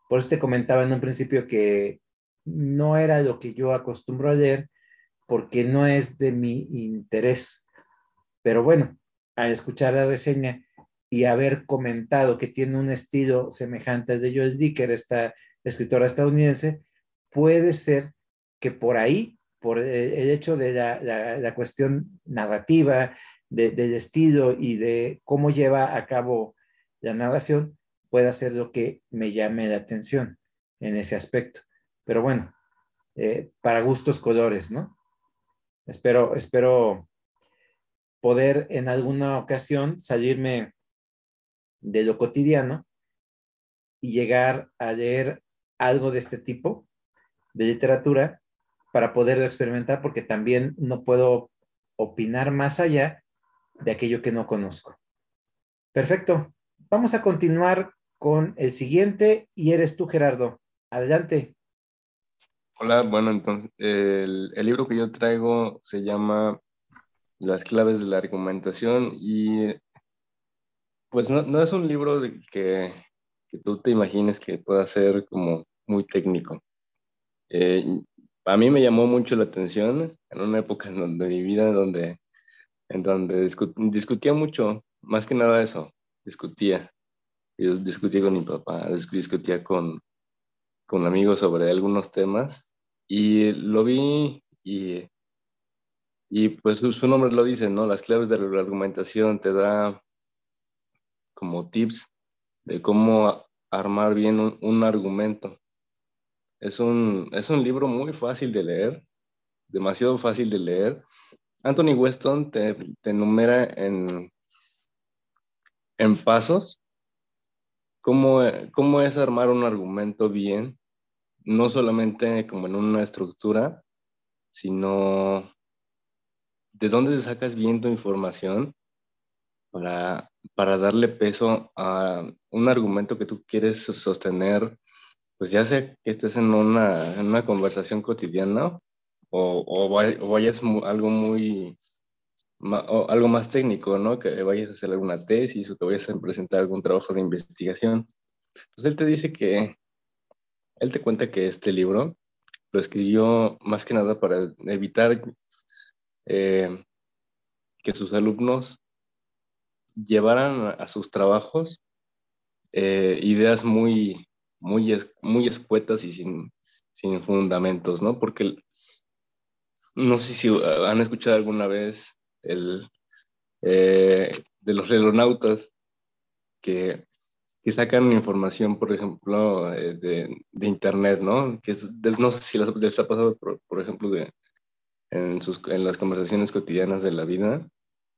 Por eso te comentaba en un principio que no era lo que yo acostumbro a leer porque no es de mi interés. Pero bueno, al escuchar la reseña y haber comentado que tiene un estilo semejante al de Joel Dicker, esta escritora estadounidense, puede ser que por ahí, por el hecho de la, cuestión narrativa, del estilo y de cómo lleva a cabo la narración, pueda ser lo que me llame la atención en ese aspecto. Pero bueno, eh, para gustos colores, ¿no? Espero, espero poder en alguna ocasión salirme de lo cotidiano y llegar a leer algo de este tipo de literatura para poderlo experimentar, porque también no puedo opinar más allá de aquello que no conozco. Perfecto. Vamos a continuar con el siguiente y eres tú, Gerardo. Adelante. Hola, bueno, entonces el, libro que yo traigo se llama Las claves de la argumentación y pues no, es un libro que, que, tú te imagines que pueda ser como muy técnico. Eh, a mí me llamó mucho la atención en una época donde mi vida, en donde, en donde discutía mucho, más que nada eso, discutía. Yo discutía con mi papá, discutía con, con amigos sobre algunos temas y lo vi y, y pues su, nombre lo dice, ¿no? Las claves de la argumentación te da como tips de cómo armar bien un, argumento. Es un, es un libro muy fácil de leer, demasiado fácil de leer. Anthony Weston te, te enumera en, en pasos cómo, cómo es armar un argumento bien, no solamente como en una estructura, sino de dónde sacas bien tu información para, para darle peso a un argumento que tú quieres sostener, pues ya sea que estés en una, en una conversación cotidiana o, vayas algo muy, o algo más técnico, ¿no? Que vayas a hacer alguna tesis o que vayas a presentar algún trabajo de investigación. Entonces él te dice que, él te cuenta que este libro lo escribió más que nada para evitar eh, que sus alumnos llevaran a sus trabajos eh, ideas muy, muy, muy escuetas y sin, sin fundamentos, ¿no? Porque no sé si han escuchado alguna vez el, eh, de los relonautas que, que, sacan información, por ejemplo, eh, de, de, Internet, ¿no? Que no sé si les, ha pasado, por, ejemplo, de, en, sus, en las conversaciones cotidianas de la vida,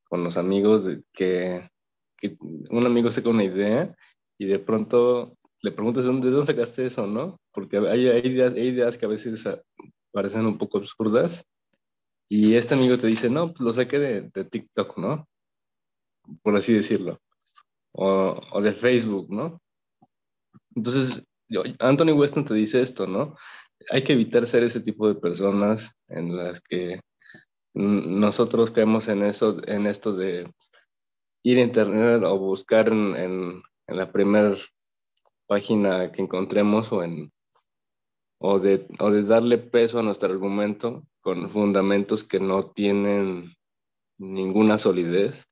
con los amigos, de, que, que un amigo saca una idea y de pronto le preguntas de dónde, sacaste eso, ¿no? Porque hay, hay, ideas, hay ideas que a veces parecen un poco absurdas y este amigo te dice, no, pues lo saqué de, de TikTok, ¿no? Por así decirlo. O, o, de Facebook, ¿no? Entonces, Anthony Weston te dice esto, ¿no? Hay que evitar ser ese tipo de personas en las que nosotros caemos en eso, en esto de ir a internet o buscar en, en, en la primera página que encontremos o en o de, o de darle peso a nuestro argumento con fundamentos que no tienen ninguna solidez.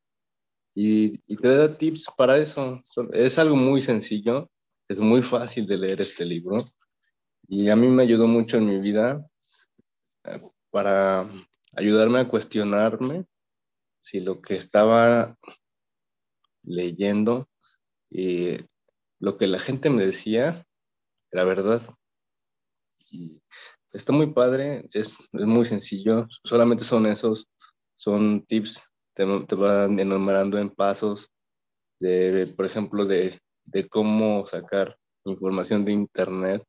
Y, y, te da tips para eso. Es algo muy sencillo, es muy fácil de leer este libro y a mí me ayudó mucho en mi vida eh, para ayudarme a cuestionarme si lo que estaba leyendo y lo que la gente me decía era verdad. Y está muy padre, es, es, muy sencillo, solamente son esos, son tips, te, te van enumerando en pasos, de, por ejemplo, de, de cómo sacar información de internet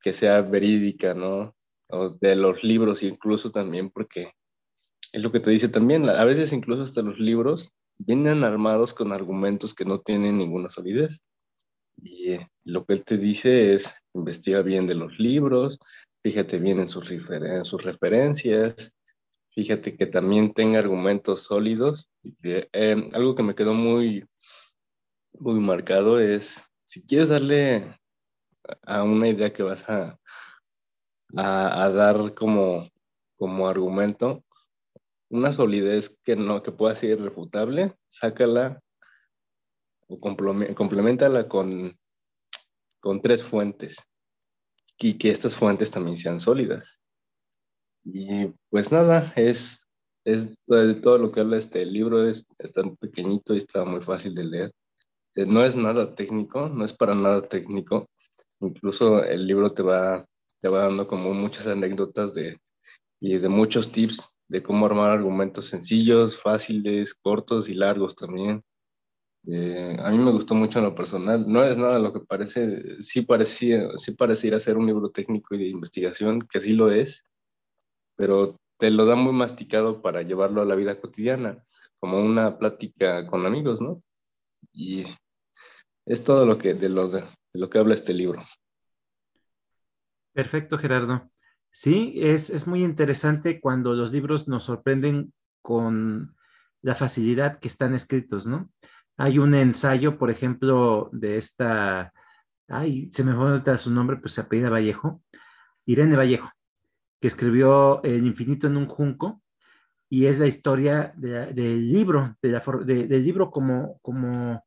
que sea verídica, ¿no? O de los libros incluso también, porque es lo que te dice también, a veces incluso hasta los libros vienen armados con argumentos que no tienen ninguna solidez. Y lo que él te dice es, investiga bien de los libros, fíjate bien en sus, sus referencias, fíjate que también tenga argumentos sólidos. Eh, algo que me quedó muy, muy marcado es, si quieres darle a una idea que vas a, a, a dar como, como argumento, una solidez que no que pueda ser irrefutable, sácala o complementala con, con tres fuentes y que estas fuentes también sean sólidas. Y pues nada, es, es todo, lo que habla este libro, es, está pequeñito y está muy fácil de leer. Eh, no es nada técnico, no es para nada técnico. Incluso el libro te va, te va dando como muchas anécdotas de, y de muchos tips de cómo armar argumentos sencillos, fáciles, cortos y largos también. Eh, a mí me gustó mucho en lo personal. No es nada lo que parece, sí parecía, sí pareciera ser un libro técnico y de investigación, que sí lo es, pero te lo da muy masticado para llevarlo a la vida cotidiana, como una plática con amigos, ¿no? Y es todo lo que, de lo, de lo que habla este libro. Perfecto, Gerardo. Sí, es, es muy interesante cuando los libros nos sorprenden con la facilidad que están escritos, ¿no? Hay un ensayo, por ejemplo, de esta, ay, se me fue su nombre, pues se apellida Vallejo, Irene Vallejo, que escribió El infinito en un junco, y es la historia del libro, del libro como, como,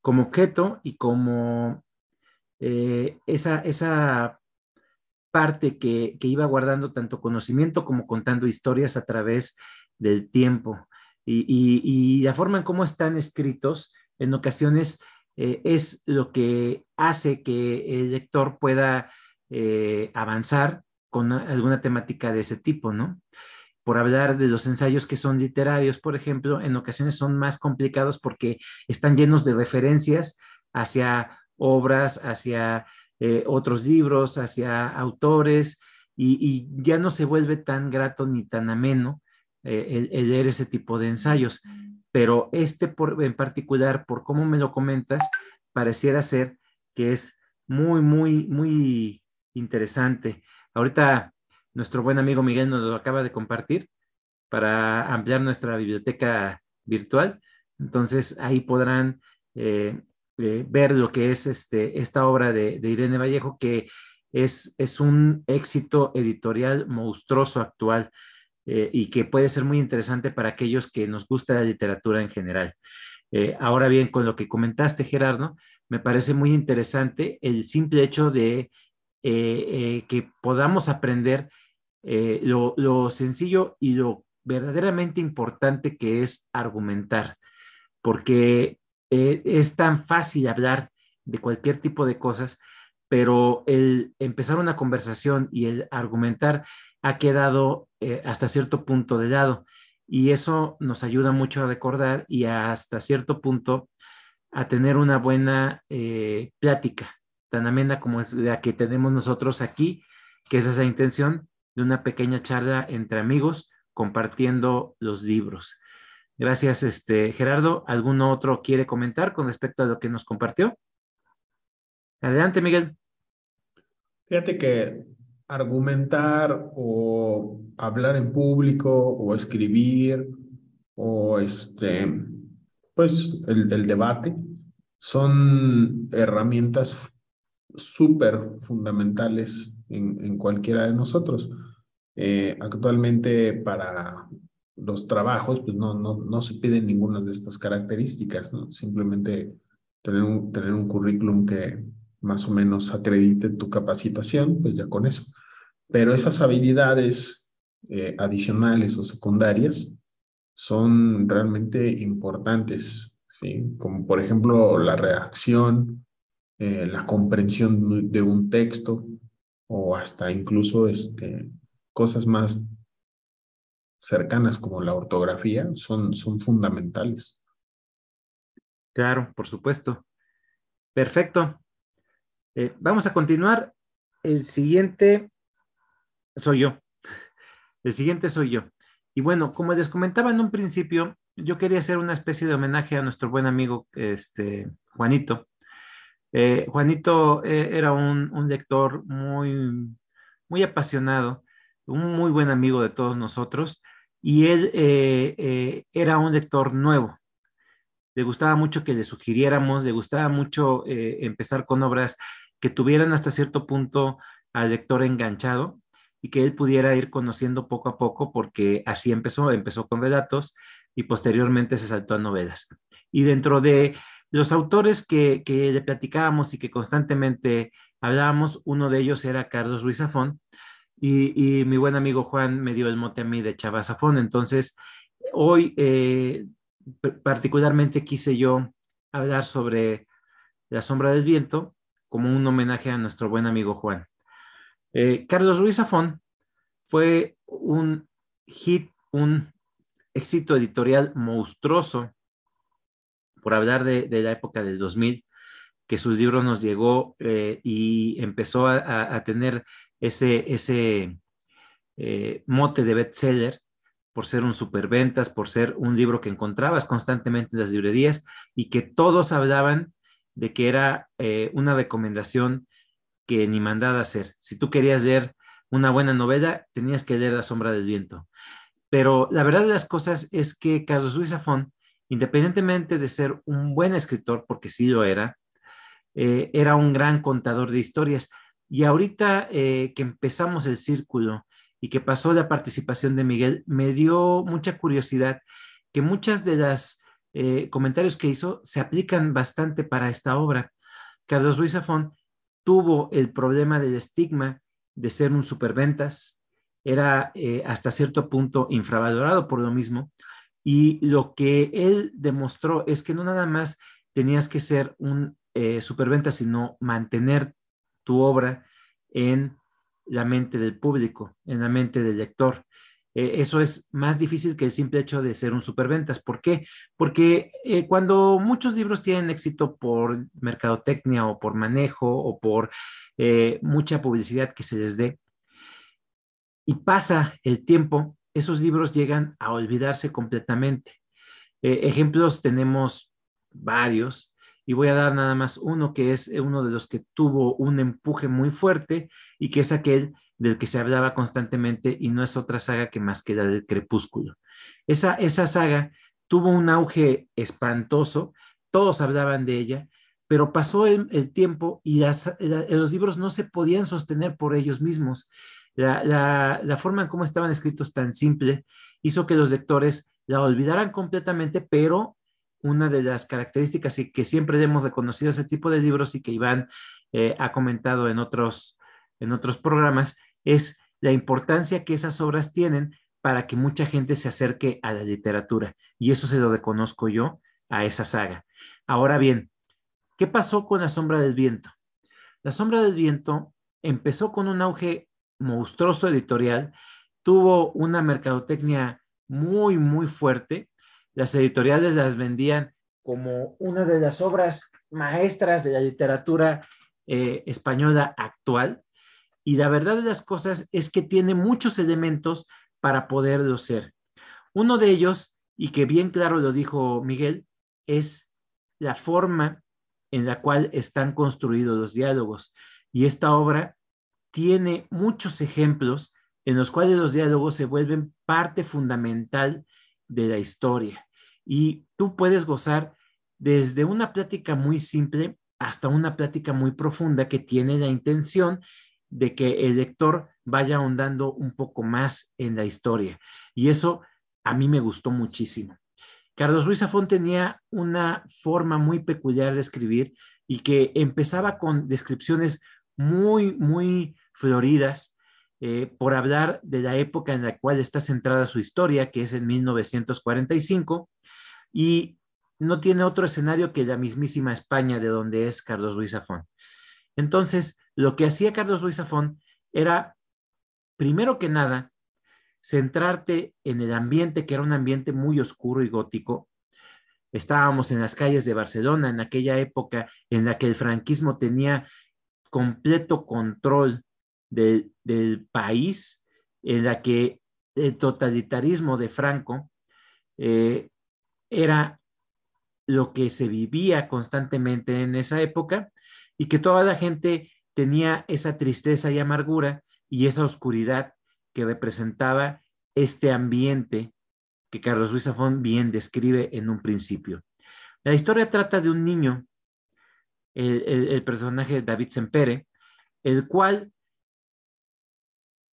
como objeto y como eh, esa, esa parte que, que, iba guardando tanto conocimiento como contando historias a través del tiempo. Y, la forma en cómo están escritos en ocasiones eh, es lo que hace que el lector pueda eh, avanzar con alguna temática de ese tipo, ¿no? Por hablar de los ensayos que son literarios, por ejemplo, en ocasiones son más complicados porque están llenos de referencias hacia obras, hacia eh, otros libros, hacia autores, y, ya no se vuelve tan grato ni tan ameno eh, el, leer ese tipo de ensayos. Pero este en particular, por cómo me lo comentas, pareciera ser que es muy, muy, muy interesante. Ahorita nuestro buen amigo Miguel nos lo acaba de compartir para ampliar nuestra biblioteca virtual. Entonces ahí podrán eh, eh, ver lo que es este, esta obra de, de Irene Vallejo, que es, es, un éxito editorial monstruoso actual. Eh, y que puede ser muy interesante para aquellos que nos gusta la literatura en general. Eh, ahora bien, con lo que comentaste, Gerardo, me parece muy interesante el simple hecho de eh, que podamos aprender lo, lo, sencillo y lo verdaderamente importante que es argumentar, porque es tan fácil hablar de cualquier tipo de cosas, pero el empezar una conversación y el argumentar ha quedado eh, hasta cierto punto de lado. Y eso nos ayuda mucho a recordar y hasta cierto punto a tener una buena eh, plática, tan amena como es la que tenemos nosotros aquí, que es esa intención de una pequeña charla entre amigos compartiendo los libros. Gracias, este, Gerardo. ¿Algún otro quiere comentar con respecto a lo que nos compartió? Adelante, Miguel. Fíjate que argumentar o hablar en público o escribir o este, pues el, debate son herramientas súper fundamentales en, en, cualquiera de nosotros. Eh, actualmente para los trabajos, pues no, no, no se piden ninguna de estas características, simplemente tener un, tener un currículum que más o menos acredite tu capacitación, pues ya con eso. Pero esas habilidades eh, adicionales o secundarias son realmente importantes, como por ejemplo la reacción, eh, la comprensión de un texto o hasta incluso este, cosas más cercanas como la ortografía son, son fundamentales. Claro, por supuesto. Perfecto. Eh, vamos a continuar. El siguiente soy yo. El siguiente soy yo. Y bueno, como les comentaba en un principio, yo quería hacer una especie de homenaje a nuestro buen amigo este, Juanito. Eh, Juanito eh, era un, lector muy, muy apasionado, un muy buen amigo de todos nosotros, y él eh, era un lector nuevo. Le gustaba mucho que le sugiriéramos, le gustaba mucho empezar con obras que tuvieran hasta cierto punto al lector enganchado y que él pudiera ir conociendo poco a poco, porque así empezó, empezó con relatos y posteriormente se saltó a novelas. Y dentro de Los autores que, que le platicábamos y que constantemente hablábamos, uno de ellos era Carlos Ruiz Zafón, y, y, mi buen amigo Juan me dio el mote a mí de Chava Zafón. Entonces, hoy eh, particularmente quise yo hablar sobre La sombra del viento como un homenaje a nuestro buen amigo Juan. Eh, Carlos Ruiz Zafón fue un hit, un éxito editorial monstruoso, por hablar de, la época del 2000, que sus libros nos llegó eh, y empezó a, tener ese, ese eh, mote de bestseller por ser un superventas, por ser un libro que encontrabas constantemente en las librerías y que todos hablaban de que era una recomendación que ni mandada hacer. Si tú querías leer una buena novela, tenías que leer La sombra del viento. Pero la verdad de las cosas es que Carlos Luis Zafón, independientemente de ser un buen escritor, porque sí lo era, eh, era un gran contador de historias. Y ahorita eh, que empezamos el círculo y que pasó la participación de Miguel, me dio mucha curiosidad que muchas de las eh, comentarios que hizo se aplican bastante para esta obra. Carlos Luis Zafón tuvo el problema del estigma de ser un superventas, era eh, hasta cierto punto infravalorado por lo mismo, y lo que él demostró es que no nada más tenías que ser un eh, superventa, sino mantener tu obra en la mente del público, en la mente del lector. Eh, eso es más difícil que el simple hecho de ser un superventas. ¿Por qué? Porque eh, cuando muchos libros tienen éxito por mercadotecnia o por manejo o por eh, mucha publicidad que se les dé, y pasa el tiempo, esos libros llegan a olvidarse completamente. ejemplos tenemos varios y voy a dar nada más uno que es uno de los que tuvo un empuje muy fuerte y que es aquel del que se hablaba constantemente y no es otra saga que más que la del crepúsculo. Esa, esa saga tuvo un auge espantoso, todos hablaban de ella, pero pasó el, el tiempo y las, la, los libros no se podían sostener por ellos mismos. La, la, la, forma en cómo estaban escritos tan simple hizo que los lectores la olvidaran completamente, pero una de las características y que siempre hemos reconocido ese tipo de libros y que Iván eh, ha comentado en otros, en otros programas, es la importancia que esas obras tienen para que mucha gente se acerque a la literatura. Y eso se lo reconozco yo a esa saga. Ahora bien, ¿qué pasó con La Sombra del Viento? La Sombra del Viento empezó con un auge monstruoso editorial, tuvo una mercadotecnia muy, muy fuerte las editoriales las vendían como una de las obras maestras de la literatura eh, española actual. Y la verdad de las cosas es que tiene muchos elementos para poderlo ser. Uno de ellos, y que bien claro lo dijo Miguel, es la forma en la cual están construidos los diálogos. Y esta obra tiene muchos ejemplos en los cuales los diálogos se vuelven parte fundamental de la historia. Y tú puedes gozar desde una plática muy simple hasta una plática muy profunda que tiene la intención de que el lector vaya ahondando un poco más en la historia. Y eso a mí me gustó muchísimo. Carlos Ruiz Zafón tenía una forma muy peculiar de escribir y que empezaba con descripciones muy, muy floridas, eh, por hablar de la época en la cual está centrada su historia, que es en 1945, y no tiene otro escenario que la mismísima España de donde es Carlos Ruiz Zafón. Entonces, lo que hacía Carlos Ruiz Zafón era, primero que nada, centrarte en el ambiente, que era un ambiente muy oscuro y gótico. Estábamos en las calles de Barcelona en aquella época en la que el franquismo tenía completo control de, del país, en la que el totalitarismo de Franco eh, era lo que se vivía constantemente en esa época y que toda la gente tenía esa tristeza y amargura y esa oscuridad que representaba este ambiente que Carlos Luis Zafón bien describe en un principio. La historia trata de un niño, el, personaje de David Sempere, el cual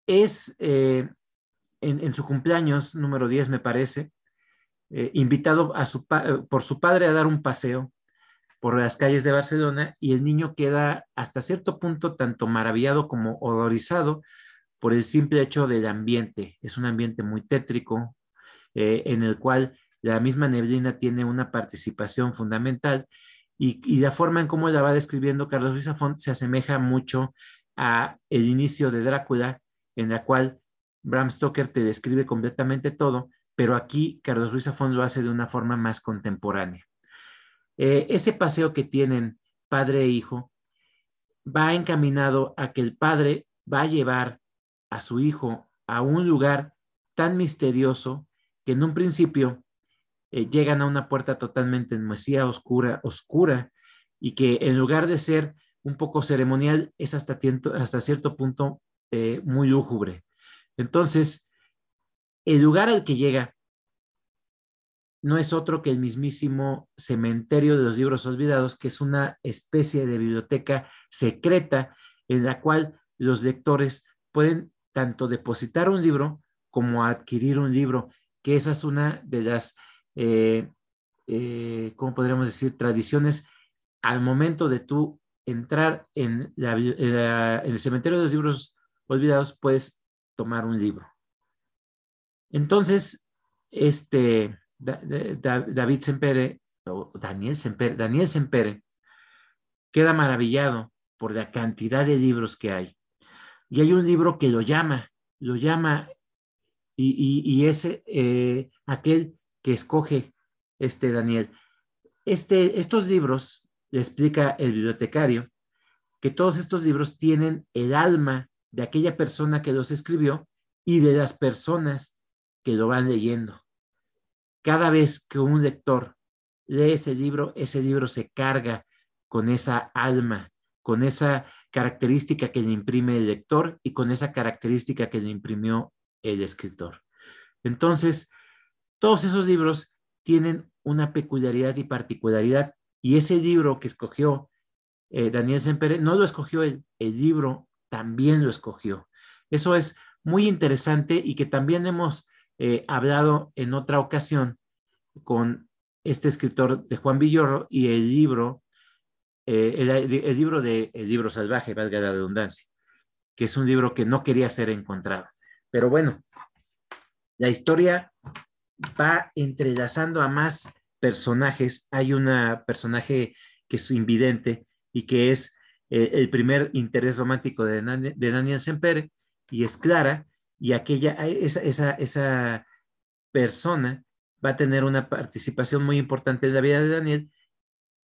es eh, en, su cumpleaños número 10, me parece, eh, invitado su por su padre a dar un paseo por las calles de Barcelona y el niño queda hasta cierto punto tanto maravillado como horrorizado por el simple hecho del ambiente. Es un ambiente muy tétrico eh, en el cual la misma neblina tiene una participación fundamental y, la forma en cómo la va describiendo Carlos Luis Zafón se asemeja mucho a el inicio de Drácula, en la cual Bram Stoker te describe completamente todo, pero aquí Carlos Ruiz Zafón lo hace de una forma más contemporánea. Eh, ese paseo que tienen padre e hijo va encaminado a que el padre va a llevar a su hijo a un lugar tan misterioso que en un principio eh, llegan a una puerta totalmente enmohecida, oscura, oscura, y que en lugar de ser un poco ceremonial, es hasta, hasta cierto punto eh, muy lúgubre. Entonces, el lugar al que llega no es otro que el mismísimo cementerio de los libros olvidados, que es una especie de biblioteca secreta en la cual los lectores pueden tanto depositar un libro como adquirir un libro, que esa es una de las, eh, eh, ¿cómo podríamos decir?, tradiciones al momento de tú entrar en, el cementerio de los libros olvidados, puedes tomar un libro. Entonces, este David Sempere, o Daniel Sempere, Daniel Sempere, queda maravillado por la cantidad de libros que hay. Y hay un libro que lo llama, lo llama, y, y, es eh, aquel que escoge este Daniel. Este, estos libros, le explica el bibliotecario, que todos estos libros tienen el alma de aquella persona que los escribió y de las personas que lo van leyendo. Cada vez que un lector lee ese libro, ese libro se carga con esa alma, con esa característica que le imprime el lector y con esa característica que le imprimió el escritor. Entonces, todos esos libros tienen una peculiaridad y particularidad y ese libro que escogió eh, Daniel Sempere no lo escogió él, el libro también lo escogió. Eso es muy interesante y que también hemos eh, hablado en otra ocasión con este escritor de Juan Villoro y el libro, eh, el, libro de El libro salvaje, valga la redundancia, que es un libro que no quería ser encontrado. Pero bueno, la historia va entrelazando a más personajes. Hay una personaje que es invidente y que es eh, el primer interés romántico de, de Daniel Sempere y es Clara, y aquella, esa, esa, esa persona va a tener una participación muy importante en la vida de Daniel,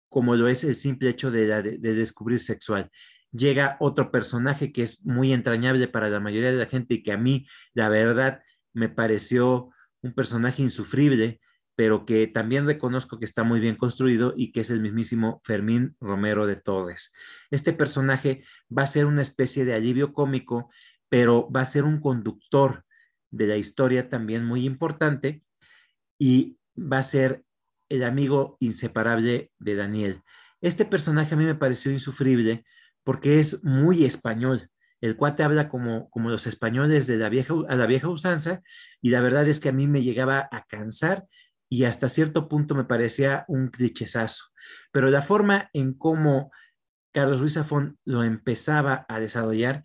como lo es el simple hecho de, de, descubrir sexual. Llega otro personaje que es muy entrañable para la mayoría de la gente y que a mí, la verdad, me pareció un personaje insufrible, pero que también reconozco que está muy bien construido y que es el mismísimo Fermín Romero de Torres. Este personaje va a ser una especie de alivio cómico pero va a ser un conductor de la historia también muy importante y va a ser el amigo inseparable de Daniel. Este personaje a mí me pareció insufrible porque es muy español. El cuate habla como, como los españoles de la vieja, a la vieja usanza y la verdad es que a mí me llegaba a cansar y hasta cierto punto me parecía un clichesazo. Pero la forma en cómo Carlos Ruiz Zafón lo empezaba a desarrollar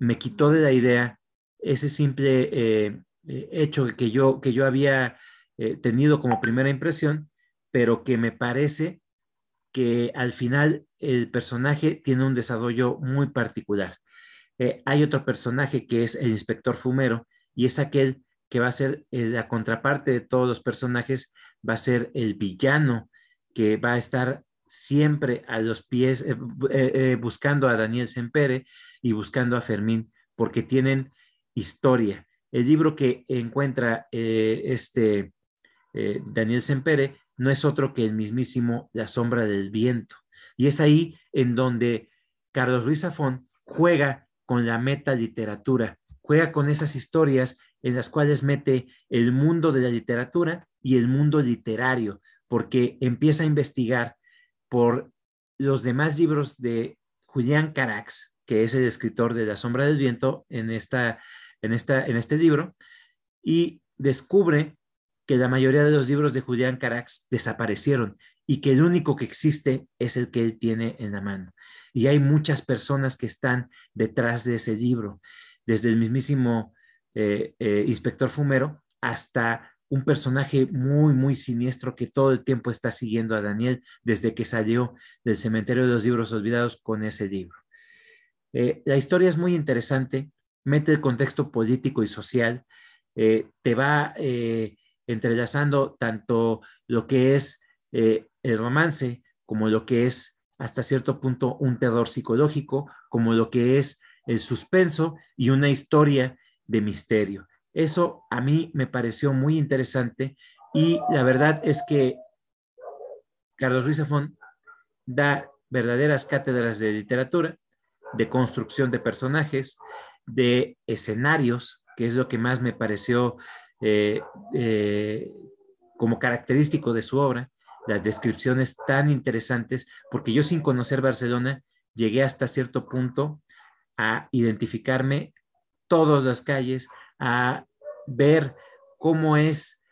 me quitó de la idea ese simple eh, eh, hecho que yo, que yo había eh, tenido como primera impresión, pero que me parece que al final el personaje tiene un desarrollo muy particular. hay otro personaje que es el inspector fumero y es aquel que va a ser la contraparte de todos los personajes, va a ser el villano que va a estar siempre a los pies buscando a Daniel Sempere y buscando a Fermín, porque tienen historia. El libro que encuentra eh, este eh, Daniel Sempere no es otro que el mismísimo La sombra del viento. Y es ahí en donde Carlos Ruiz Zafón juega con la metaliteratura, juega con esas historias en las cuales mete el mundo de la literatura y el mundo literario, porque empieza a investigar por los demás libros de Julián Carax, que es el escritor de La sombra del viento en, esta, en, esta, en este libro, y descubre que la mayoría de los libros de Julián Carax desaparecieron y que el único que existe es el que él tiene en la mano. Y hay muchas personas que están detrás de ese libro, desde el mismísimo eh, eh, inspector Fumero hasta un personaje muy, muy siniestro que todo el tiempo está siguiendo a Daniel desde que salió del cementerio de los libros olvidados con ese libro. Eh, la historia es muy interesante, mete el contexto político y social, te va entrelazando tanto lo que es el romance como lo que es hasta cierto punto un terror psicológico, como lo que es el suspenso y una historia de misterio. Eso a mí me pareció muy interesante y la verdad es que Carlos Ruiz Zafón da verdaderas cátedras de literatura, de construcción de personajes, de escenarios, que es lo que más me pareció eh, eh, como característico de su obra, las descripciones tan interesantes, porque yo sin conocer Barcelona llegué hasta cierto punto a identificarme todas las calles, a ver cómo es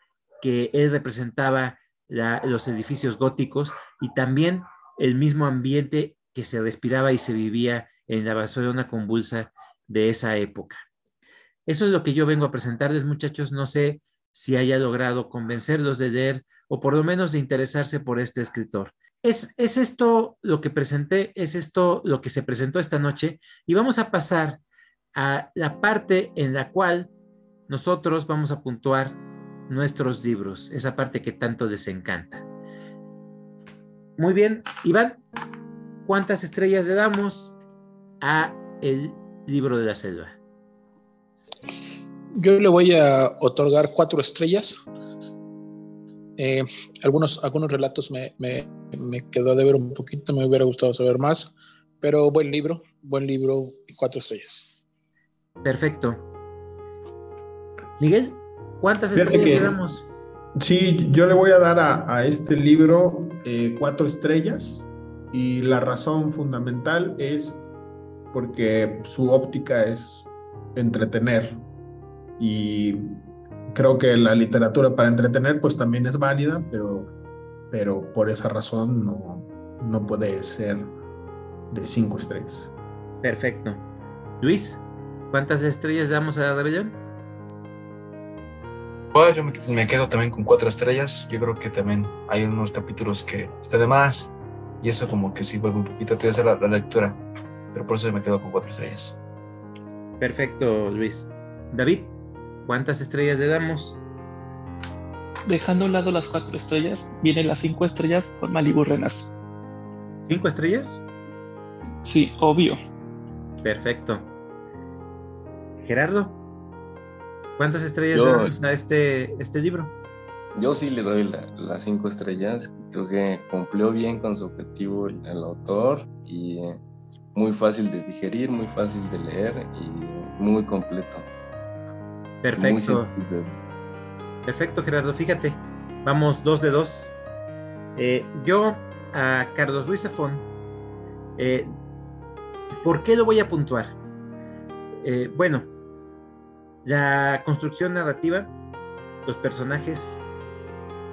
que él representaba los edificios góticos y también el mismo ambiente que se respiraba y se vivía en la Barcelona convulsa de esa época. Eso es lo que yo vengo a presentarles, muchachos. No sé si haya logrado convencerlos de leer o por lo menos de interesarse por este escritor. Es, es esto lo que presenté, es esto lo que se presentó esta noche y vamos a pasar a la parte en la cual nosotros vamos a puntuar nuestros libros, esa parte que tanto les encanta. Muy bien, Iván, ¿cuántas estrellas le damos a el libro de la selva? Yo le voy a otorgar cuatro estrellas. Eh, algunos, algunos relatos me, me, me quedó de ver un poquito, me hubiera gustado saber más, pero buen libro, buen libro y cuatro estrellas. Perfecto. Miguel, ¿cuántas estrellas le damos? Sí, yo le voy a dar a, este libro eh, cuatro estrellas y la razón fundamental es porque su óptica es entretener y creo que la literatura para entretener pues también es válida, pero, pero por esa razón no, no puede ser de cinco estrellas. Perfecto. Luis. ¿Cuántas estrellas damos a la rebelión? Pues yo me, quedo también con cuatro estrellas. Yo creo que también hay unos capítulos que están de más y eso como que sí vuelve un poquito a hacer la, la lectura. Pero por eso me quedo con cuatro estrellas. Perfecto, Luis. David, ¿cuántas estrellas le damos? Dejando a un lado las cuatro estrellas, vienen las cinco estrellas con Malibu Renas. ¿Cinco estrellas? Sí, obvio. Perfecto. Gerardo, ¿cuántas estrellas le damos a este, este libro? Yo sí le doy las cinco estrellas. Creo que cumplió bien con su objetivo el, autor y muy fácil de digerir, muy fácil de leer y muy completo. Perfecto. Perfecto, Gerardo. Fíjate, vamos dos de dos. Eh, yo a Carlos Ruiz Zafón, eh, ¿por qué lo voy a puntuar? Eh, bueno, la construcción narrativa, los personajes,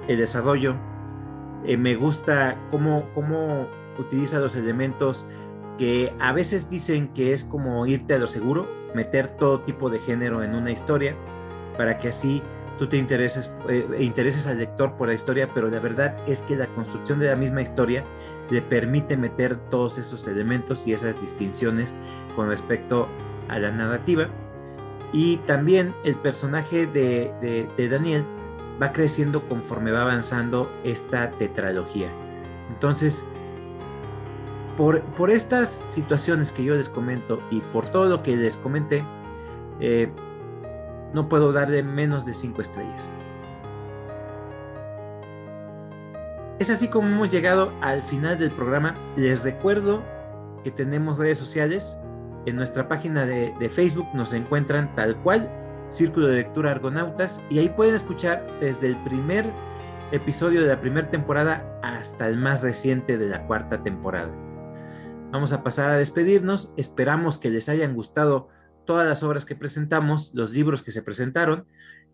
el desarrollo, me gusta cómo, cómo utiliza los elementos que a veces dicen que es como irte a lo seguro, meter todo tipo de género en una historia para que así tú te intereses, eh, intereses al lector por la historia, pero la verdad es que la construcción de la misma historia le permite meter todos esos elementos y esas distinciones con respecto a la narrativa y también el personaje de, Daniel va creciendo conforme va avanzando esta tetralogía. Entonces, por, estas situaciones que yo les comento y por todo lo que les comenté, eh, no puedo darle menos de cinco estrellas. Es así como hemos llegado al final del programa. Les recuerdo que tenemos redes sociales en nuestra página de, Facebook nos encuentran tal cual, Círculo de Lectura Argonautas, y ahí pueden escuchar desde el primer episodio de la primera temporada hasta el más reciente de la cuarta temporada. Vamos a pasar a despedirnos, esperamos que les hayan gustado todas las obras que presentamos, los libros que se presentaron.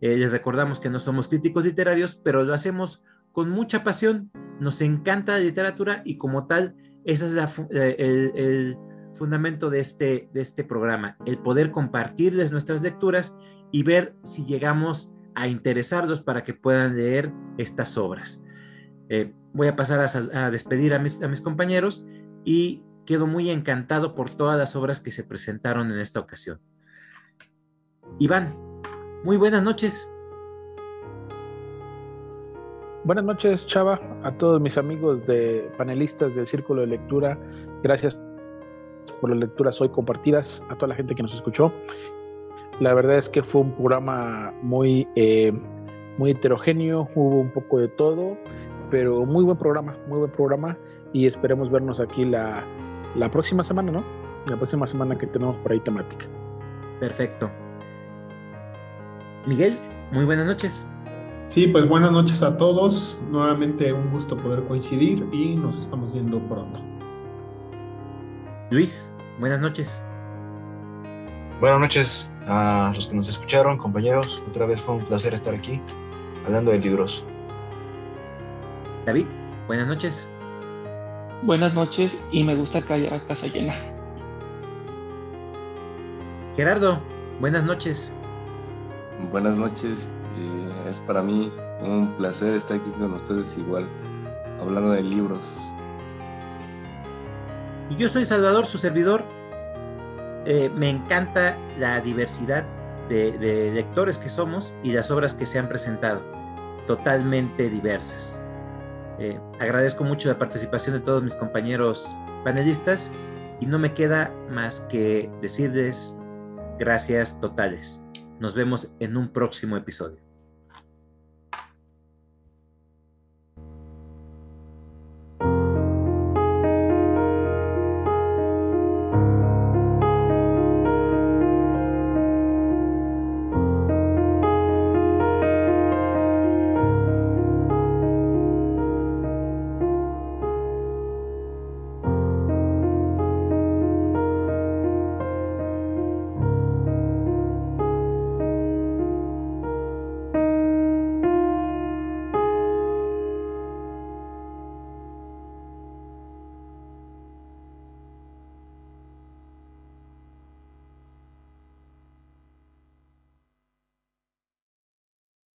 Eh, les recordamos que no somos críticos literarios, pero lo hacemos con mucha pasión. Nos encanta la literatura y como tal, ese es eh, el, fundamento de este, de este programa, el poder compartirles nuestras lecturas y ver si llegamos a interesarlos para que puedan leer estas obras. Eh, voy a pasar a, despedir a mis, a mis compañeros y quedo muy encantado por todas las obras que se presentaron en esta ocasión. Iván, muy buenas noches. Buenas noches, Chava, a todos mis amigos de panelistas del Círculo de Lectura. Gracias por las lecturas hoy compartidas, a toda la gente que nos escuchó. La verdad es que fue un programa muy, eh, muy heterogéneo, hubo un poco de todo, pero muy buen programa, muy buen programa y esperemos vernos aquí la, la próxima semana, ¿no? La próxima semana que tenemos por ahí temática. Perfecto. Miguel, muy buenas noches. Sí, pues buenas noches a todos. Nuevamente un gusto poder coincidir y nos estamos viendo pronto. Luis, buenas noches. Buenas noches a los que nos escucharon, compañeros. Otra vez fue un placer estar aquí hablando de libros. David, buenas noches. Buenas noches y me gusta que haya casa llena. Gerardo, buenas noches. Buenas noches es para mí un placer estar aquí con ustedes igual, hablando de libros. Y yo soy Salvador, su servidor. Eh, me encanta la diversidad de, lectores que somos y las obras que se han presentado, totalmente diversas. Eh, agradezco mucho la participación de todos mis compañeros panelistas y no me queda más que decirles gracias totales. Nos vemos en un próximo episodio.